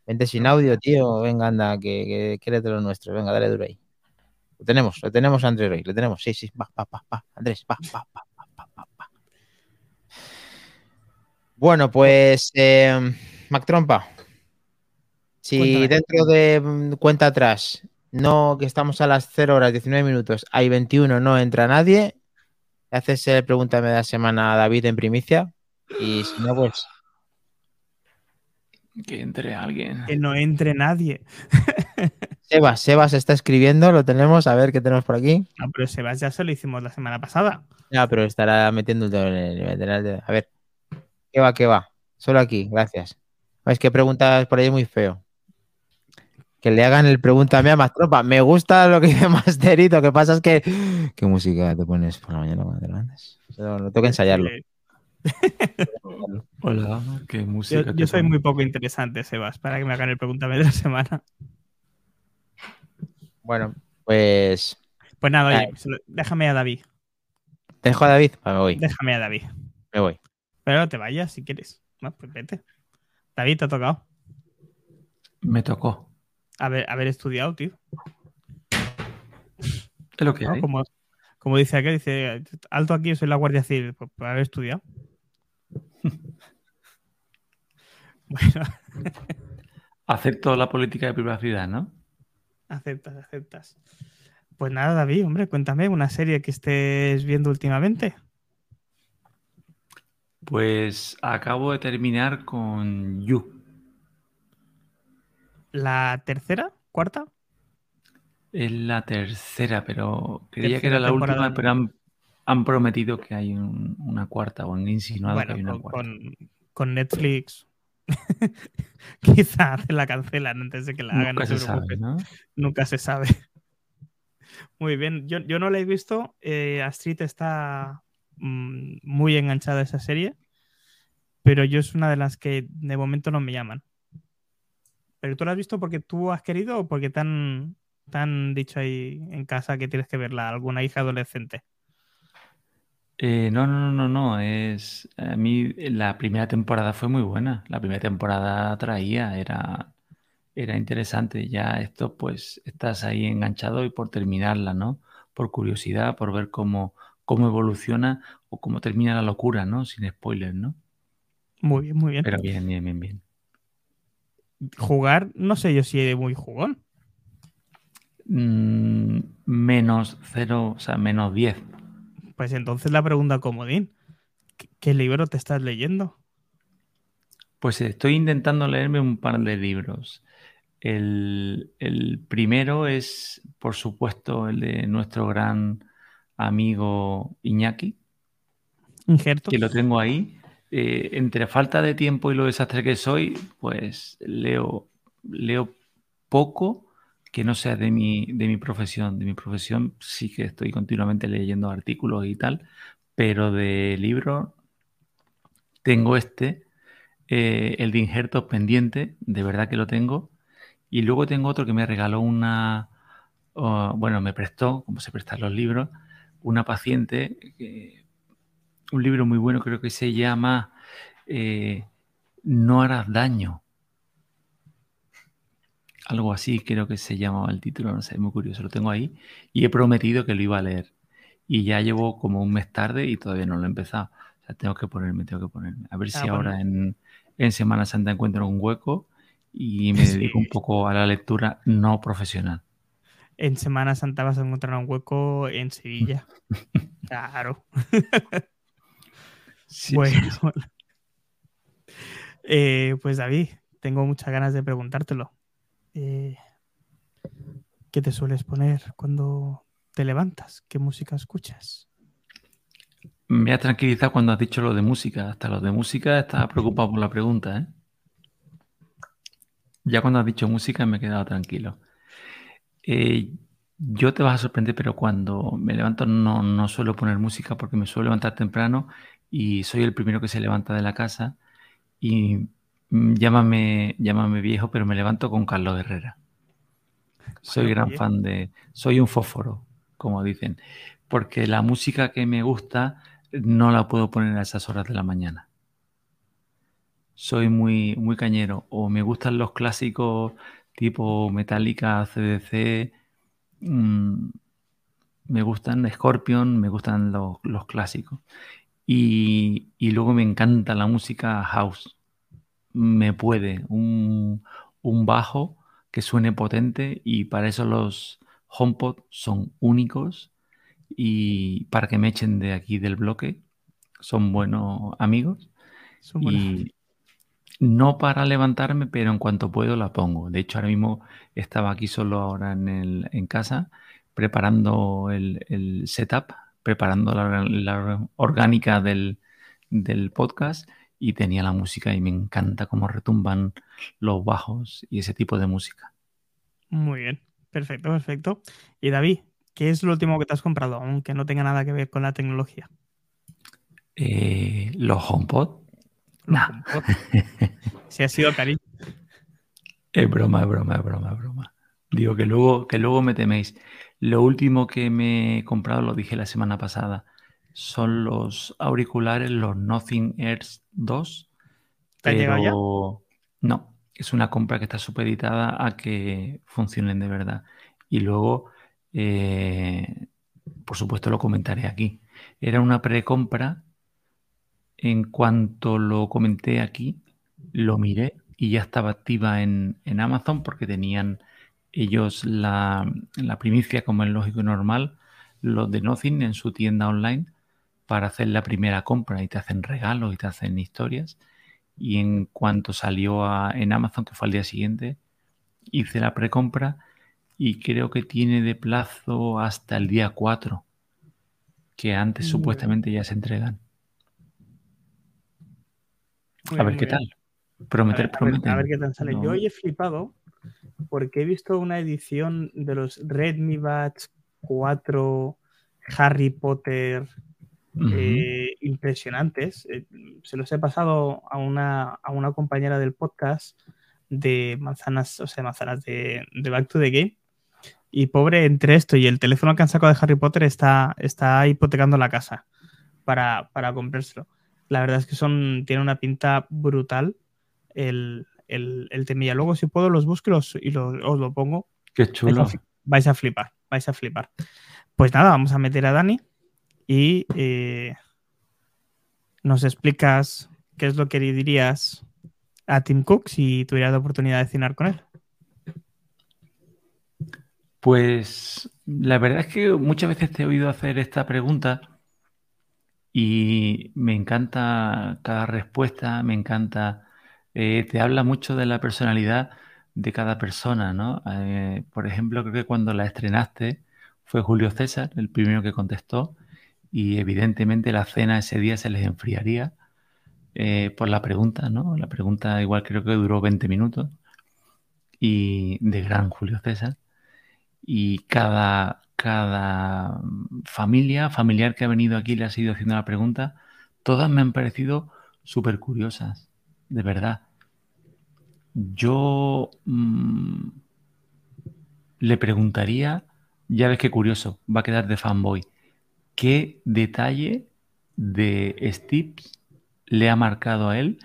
Vente sin audio, tío. Venga, anda, que, que, de lo nuestro. Venga, dale duro ahí. Lo tenemos, lo tenemos, Andrés Rey. Lo tenemos, sí, sí. Va, va, va, va. Andrés, va, va, va, va, va, va. Bueno, pues, eh, Mac Trompa. Si dentro de mm, cuenta atrás no, que estamos a las 0 horas 19 minutos, hay 21, no entra nadie. Haces el pregúntame de la semana a David en primicia. Y si no, pues. Que entre alguien. Que no entre nadie. (laughs) Sebas, Sebas está escribiendo, lo tenemos, a ver qué tenemos por aquí. No, pero Sebas ya se lo hicimos la semana pasada. Ya, pero estará metiendo el dedo A ver, ¿qué va, qué va? Solo aquí, gracias. Es que preguntas por ahí muy feo que le hagan el pregúntame a más tropa. Me gusta lo que (laughs) dice Masterito. Lo que pasa es que. ¿Qué música te pones por la mañana cuando te levantas? No, tengo que ensayarlo. (laughs) Hola, qué música. Yo, soy muy poco interesante, Sebas, para que me hagan el pregúntame de la semana. Bueno, pues. Pues nada, oye, déjame a David. ¿Te dejo a David? Pues me voy. Déjame a David. Me voy. Pero no te vayas si quieres. No, pues vete. David, te ha tocado. Me tocó. Haber, haber estudiado, tío. Es lo que hay. Como, como, dice aquel, dice, alto aquí, soy la Guardia Civil, pues, por haber estudiado. (laughs) bueno. (laughs) Acepto la política de privacidad, ¿no? Aceptas, aceptas. Pues nada, David, hombre, cuéntame una serie que estés viendo últimamente. Pues acabo de terminar con You la tercera, cuarta. Es la tercera, pero creía que era la última, pero han, prometido que hay una cuarta o han insinuado que hay una cuarta. Con, Netflix (laughs) quizá la cancelan antes de que la hagan. Nunca se, sabe, Nunca se sabe. Muy bien, yo, no la he visto. Eh, Astrid está mm, muy enganchada a esa serie, pero yo es una de las que de momento no me llaman. ¿Pero tú la has visto porque tú has querido o porque te han, dicho ahí en casa que tienes que verla, alguna hija adolescente? Eh, no, no, no, no, es a mí la primera temporada fue muy buena. La primera temporada traía, era, era interesante. Ya esto, pues, estás ahí enganchado y por terminarla, ¿no? Por curiosidad, por ver cómo, cómo evoluciona o cómo termina la locura, ¿no? Sin spoilers, ¿no? Muy bien, muy bien. Pero bien, bien, bien, bien. Jugar, no sé yo si de muy jugón. Mm, menos 0, o sea, menos 10. Pues entonces la pregunta comodín. ¿Qué libro te estás leyendo? Pues estoy intentando leerme un par de libros. El, primero es, por supuesto, el de nuestro gran amigo Iñaki, Injerto. que lo tengo ahí. Eh, entre falta de tiempo y lo desastre que soy, pues leo, leo poco que no sea de mi, de mi profesión. De mi profesión sí que estoy continuamente leyendo artículos y tal, pero de libros tengo este, eh, el de injertos pendiente, de verdad que lo tengo. Y luego tengo otro que me regaló una, bueno, me prestó, como se prestan los libros, una paciente, un libro muy bueno, creo que se llama eh, No harás daño. Algo así creo que se llamaba el título, no sé, muy curioso, lo tengo ahí y he prometido que lo iba a leer. Y ya llevo como un mes tarde y todavía no lo he empezado tengo que ponerme, tengo que ponerme. A ver ah, si ahora en, Semana Santa encuentro un hueco y me dedico un poco a la lectura no profesional. En Semana Santa vas a encontrar un hueco en Sevilla. (laughs) claro. (laughs) bueno. Eh, pues David, tengo muchas ganas de preguntártelo. Eh, ¿Qué te sueles poner cuando te levantas? ¿Qué música escuchas? Me ha tranquilizado cuando has dicho lo de música. Hasta lo de música estaba preocupado por la pregunta, ¿eh? Ya cuando has dicho música me he quedado tranquilo. Eh, yo te vas a sorprender, pero cuando me levanto no, no suelo poner música porque me suelo levantar temprano y soy el primero que se levanta de la casa y llámame, llámame viejo, pero me levanto con Carlos Herrera. Soy gran fan de... Soy un fósforo, como dicen, porque la música que me gusta no la puedo poner a esas horas de la mañana. Soy muy, muy cañero. O me gustan los clásicos tipo Metallica, CDC. Mm, me gustan Scorpion, me gustan los, clásicos. Y, luego me encanta la música house. Me puede un, un bajo que suene potente y para eso los HomePod son únicos y para que me echen de aquí del bloque. Son buenos amigos. y no para levantarme, pero en cuanto puedo la pongo. De hecho, ahora mismo estaba aquí solo ahora en, el, en casa preparando el, setup, preparando la, orgánica del, del podcast y tenía la música y me encanta cómo retumban los bajos y ese tipo de música. Muy bien, perfecto, perfecto. Y David, ¿Qué es lo último que te has comprado, aunque no tenga nada que ver con la tecnología? Eh, los HomePod. Los (laughs) si ha sido cariño. Es broma, es broma, es broma, es broma. Digo que luego, que luego me teméis. Lo último que me he comprado, lo dije la semana pasada, son los auriculares, los Nothing Airs 2. ¿Te llegado ya? No, es una compra que está supeditada a que funcionen de verdad. Y luego eh, por supuesto lo comentaré aquí. Era una precompra. En cuanto lo comenté aquí, lo miré y ya estaba activa en, Amazon porque tenían ellos la, primicia, como es lógico y normal, los de Nothing en su tienda online para hacer la primera compra y te hacen regalos y te hacen historias. Y en cuanto salió en Amazon, que fue al día siguiente, hice la precompra y creo que tiene de plazo hasta el día 4, que antes supuestamente ya se entregan. a ver qué tal. Prometer, prometer. A ver, qué tal sale. Yo hoy he flipado porque he visto una edición de los Redmi Buds 4 Harry Potter eh, impresionantes. Eh, se los he pasado a una, a una compañera del podcast de manzanas, o sea, manzanas de, de Back to the Game y pobre, entre esto y el teléfono que han sacado de Harry Potter está, está hipotecando la casa para, para comprárselo. La verdad es que son, tiene una pinta brutal el, el, temilla. Luego, si puedo, los busco y, os lo pongo. Qué chulo. Vais a, flipar, vais a flipar. Pues nada, vamos a meter a Dani y eh, nos explicas ¿qué es lo que dirías a Tim Cook si tuvieras la oportunidad de cenar con él? Pues la verdad es que muchas veces te he oído hacer esta pregunta y me encanta cada respuesta, me encanta, eh, te habla mucho de la personalidad de cada persona, ¿no? Eh, por ejemplo, creo que cuando la estrenaste fue Julio César, el primero que contestó, y evidentemente la cena ese día se les enfriaría eh, por la pregunta, ¿no? La pregunta igual creo que duró 20 minutos y de gran Julio César. Y cada, cada familia, familiar que ha venido aquí le ha sido haciendo la pregunta, todas me han parecido súper curiosas, de verdad. Yo mm, le preguntaría, ya ves qué curioso, va a quedar de fanboy, ¿qué detalle de Steve le ha marcado a él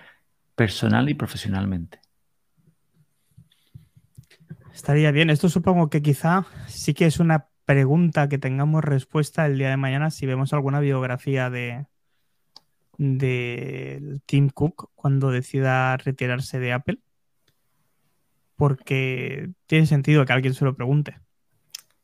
personal y profesionalmente? Estaría bien. Esto supongo que quizá sí que es una pregunta que tengamos respuesta el día de mañana si vemos alguna biografía de, de Tim Cook cuando decida retirarse de Apple. Porque tiene sentido que alguien se lo pregunte.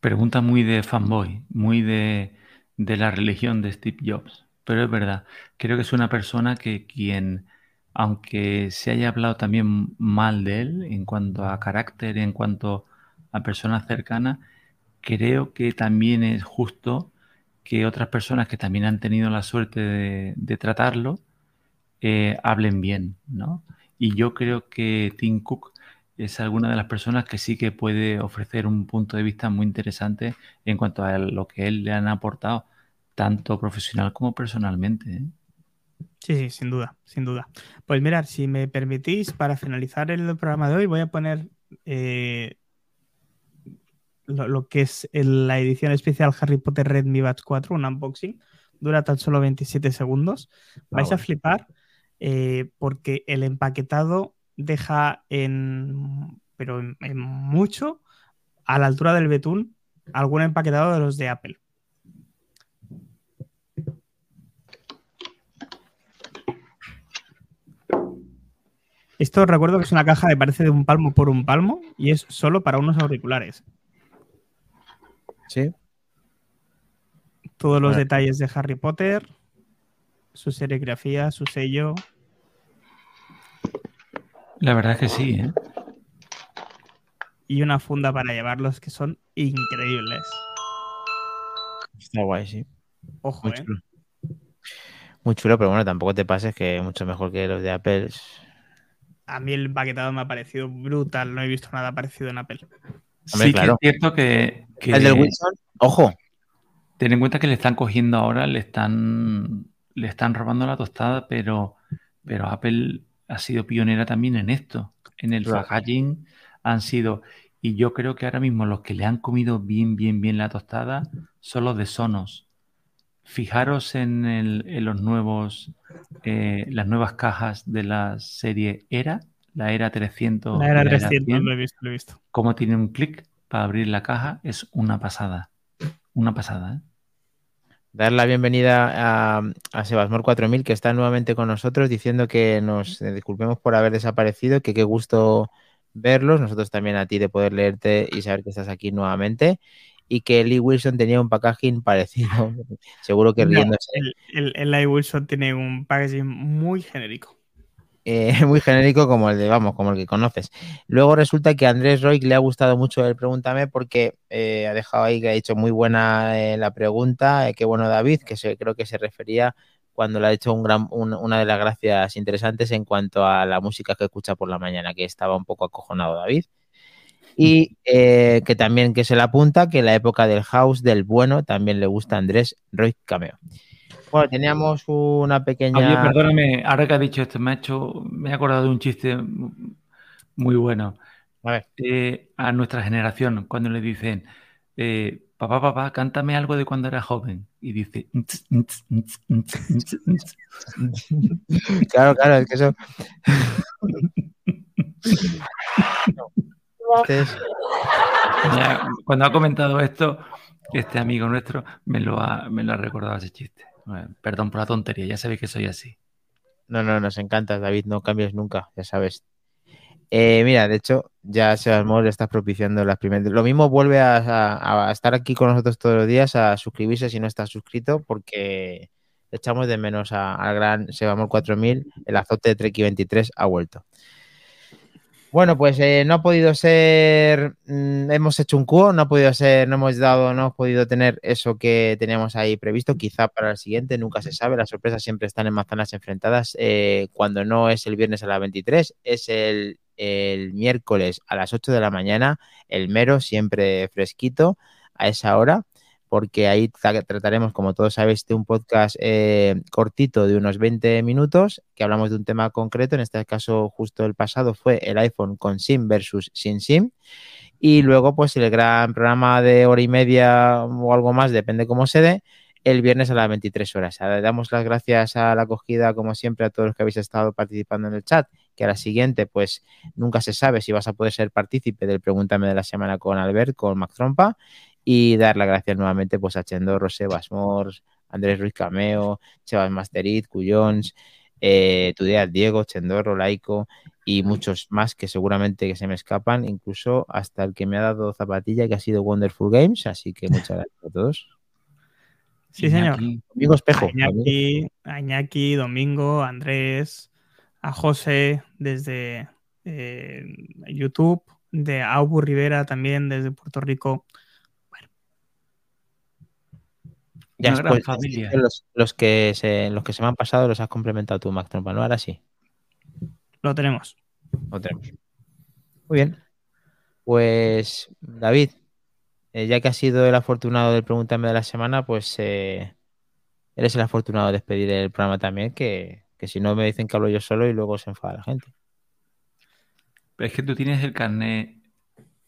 Pregunta muy de fanboy, muy de, de la religión de Steve Jobs. Pero es verdad, creo que es una persona que quien, aunque se haya hablado también mal de él en cuanto a carácter, en cuanto a personas cercanas, creo que también es justo que otras personas que también han tenido la suerte de, tratarlo eh, hablen bien, ¿no? Y yo creo que Tim Cook es alguna de las personas que sí que puede ofrecer un punto de vista muy interesante en cuanto a lo que él le han aportado tanto profesional como personalmente. ¿eh? Sí, sí, sin duda, sin duda. Pues mirad, si me permitís, para finalizar el programa de hoy, voy a poner eh, lo, que es la edición especial Harry Potter Red Mi Batch 4, un unboxing. Dura tan solo 27 segundos. Ah, Vais a flipar eh, porque el empaquetado deja en, pero en mucho, a la altura del betún, algún empaquetado de los de Apple. Esto recuerdo que es una caja que parece de un palmo por un palmo y es solo para unos auriculares. Sí. Todos los detalles de Harry Potter, su serigrafía, su sello. La verdad es que sí, ¿eh? Y una funda para llevarlos que son increíbles. Está guay, sí. Ojo, ¿eh? Muy chulo, pero bueno, tampoco te pases que es mucho mejor que los de Apple a mí el paquetado me ha parecido brutal. No he visto nada parecido en Apple. sí, que es cierto que, El del Wilson, ojo. Ten en cuenta que le están cogiendo ahora, le están, le están robando la tostada, pero, pero Apple ha sido pionera también en esto. En el packaging han sido. Y yo creo que ahora mismo los que le han comido bien, bien, bien la tostada son los de Sonos. Fijaros en, en los nuevos eh, las nuevas cajas de la serie ERA, la ERA 300. La ERA 300, lo he visto, lo he visto. Cómo tiene un clic para abrir la caja es una pasada. Una pasada, ¿eh? Dar la bienvenida a, a Sebasmor 4000, que está nuevamente con nosotros, diciendo que nos disculpemos por haber desaparecido, que qué gusto verlos. Nosotros también a ti de poder leerte y saber que estás aquí nuevamente y que Lee Wilson tenía un packaging (laughs) parecido. Seguro que riéndose. el, el, Lee Wilson tiene un packaging muy genérico. Eh, (laughs) muy genérico como el de, vamos, como el que conoces. Luego resulta que a Andrés Roy le ha gustado mucho el Pregúntame porque eh, ha dejado ahí que ha hecho muy buena eh, la pregunta. qué bueno, David, que se, creo que se refería cuando le ha hecho una de las gracias interesantes en cuanto a la música que escucha por la mañana, que estaba un poco acojonado David y que también que se le apunta que la época del house del bueno también le gusta a Andrés Roy Cameo. Bueno, teníamos una pequeña. Oye, perdóname, ahora que ha dicho esto, me ha hecho, me he acordado de un chiste muy bueno. A ver. Eh, a nuestra generación, cuando le dicen, eh, papá, papá, cántame algo de cuando era joven. Y dice. claro, claro, es que eso. cuando ha comentado esto, este amigo nuestro me lo ha, me lo ha recordado ese chiste. Perdón por la tontería, ya sabéis que soy así. no, no, nos encanta, David, no cambies nunca, ya sabes. Eh, mira, de hecho, ya Sebas le estás propiciando las primeras. Lo mismo vuelve a, estar aquí con nosotros todos los días, a suscribirse si no estás suscrito, porque echamos de menos al gran Sebamor 4000, el azote de Treki 23 ha vuelto. Bueno, pues eh, no ha podido ser, mm, hemos hecho un cubo, no ha podido ser, no hemos dado, no hemos podido tener eso que teníamos ahí previsto, quizá para el siguiente, nunca se sabe, las sorpresas siempre están en manzanas enfrentadas, eh, cuando no es el viernes a las 23, es el, el miércoles a las 8 de la mañana, el mero siempre fresquito a esa hora porque ahí trataremos, como todos sabéis, de un podcast eh, cortito de unos 20 minutos, que hablamos de un tema concreto, en este caso justo el pasado fue el iPhone con SIM versus sin SIM, y luego pues el gran programa de hora y media o algo más, depende cómo se dé, el viernes a las 23 horas. damos las gracias a la acogida, como siempre, a todos los que habéis estado participando en el chat, que a la siguiente, pues nunca se sabe si vas a poder ser partícipe del Pregúntame de la semana con Albert, con Mac Trompa, y dar las gracias nuevamente pues, a Chendorro, Sebas Mors, Andrés Ruiz Cameo, Sebas Masterit, Cuyons, eh, Tudea Diego, Chendorro, Laico y muchos más que seguramente que se me escapan, incluso hasta el que me ha dado zapatilla que ha sido Wonderful Games, así que muchas gracias a todos. Sí, señor. Domingo Espejo. A Iñaki, Domingo, Andrés, a José desde eh, YouTube, de Aubu Rivera también desde Puerto Rico. Ya Una familia. Los, que se, los que se me han pasado los has complementado tú, Max Trompa, ¿no? Ahora sí. Lo tenemos. Lo tenemos. Muy bien. Pues, David, eh, ya que has sido el afortunado del Pregúntame de la semana, pues eh, eres el afortunado de despedir el programa también, que, si no me dicen que hablo yo solo y luego se enfada la gente. Pero es que tú tienes el carnet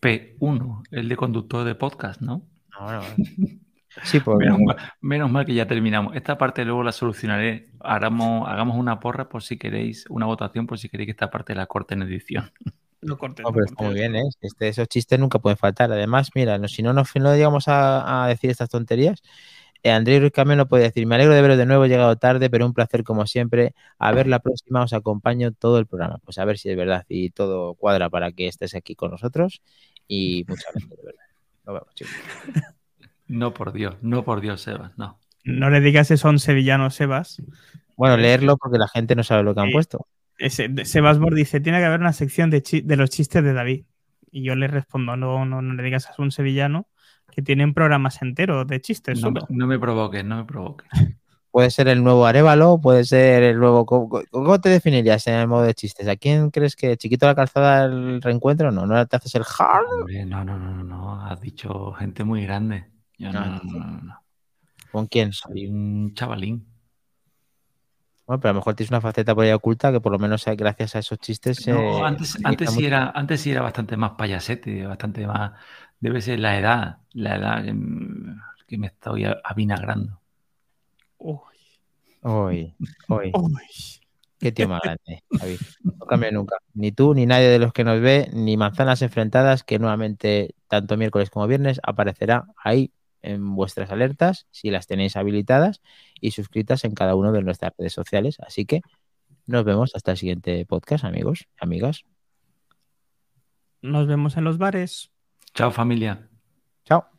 P1, el de conductor de podcast, ¿no? No, no. (laughs) Sí, pues, menos, mal, que ya terminamos. Esta parte luego la solucionaré. Hagamos, hagamos una porra por si queréis, una votación por si queréis que esta parte la corte en edición. No corte. No, pero está muy bien, ¿eh? Este, esos chistes nunca pueden faltar. Además, mira, si no nos no llegamos a, decir estas tonterías, eh, Andrés Ruiz Camilo puede decir, me alegro de veros de nuevo, he llegado tarde, pero un placer como siempre. A ver la próxima, os acompaño todo el programa. Pues a ver si es verdad y todo cuadra para que estés aquí con nosotros. Y muchas gracias, de verdad. Nos vemos, chicos. No por Dios, no por Dios, Sebas, no. No le digas eso a un sevillano, Sebas. Bueno, leerlo porque la gente no sabe lo que han puesto. Sebas Mor dice, tiene que haber una sección de, los chistes de David. Y yo le respondo, no, no, no le digas a un sevillano que tienen programas enteros de chistes. No, no me provoques, no me provoques. Puede ser el nuevo Arevalo, puede ser el nuevo. ¿Cómo, te definirías en el modo de chistes? ¿A quién crees que Chiquito la calzada el reencuentro? No, no te haces el hard. no, no, no, no, has dicho gente muy grande no, ¿Con quién? Soy un chavalín. Bueno, pero a lo mejor tienes una faceta por ahí oculta que por lo menos gracias a esos chistes. No, antes, antes, sí era, antes sí era bastante más payasete, bastante más. Debe ser la edad, la edad que, me estoy avinagrando. Uy. Uy, uy. Qué tío más grande, Javi. No cambia nunca. Ni tú, ni nadie de los que nos ve, ni manzanas enfrentadas, que nuevamente, tanto miércoles como viernes, aparecerá ahí en vuestras alertas, si las tenéis habilitadas y suscritas en cada una de nuestras redes sociales. Así que nos vemos hasta el siguiente podcast, amigos, amigas. Nos vemos en los bares. Chao, familia. Chao.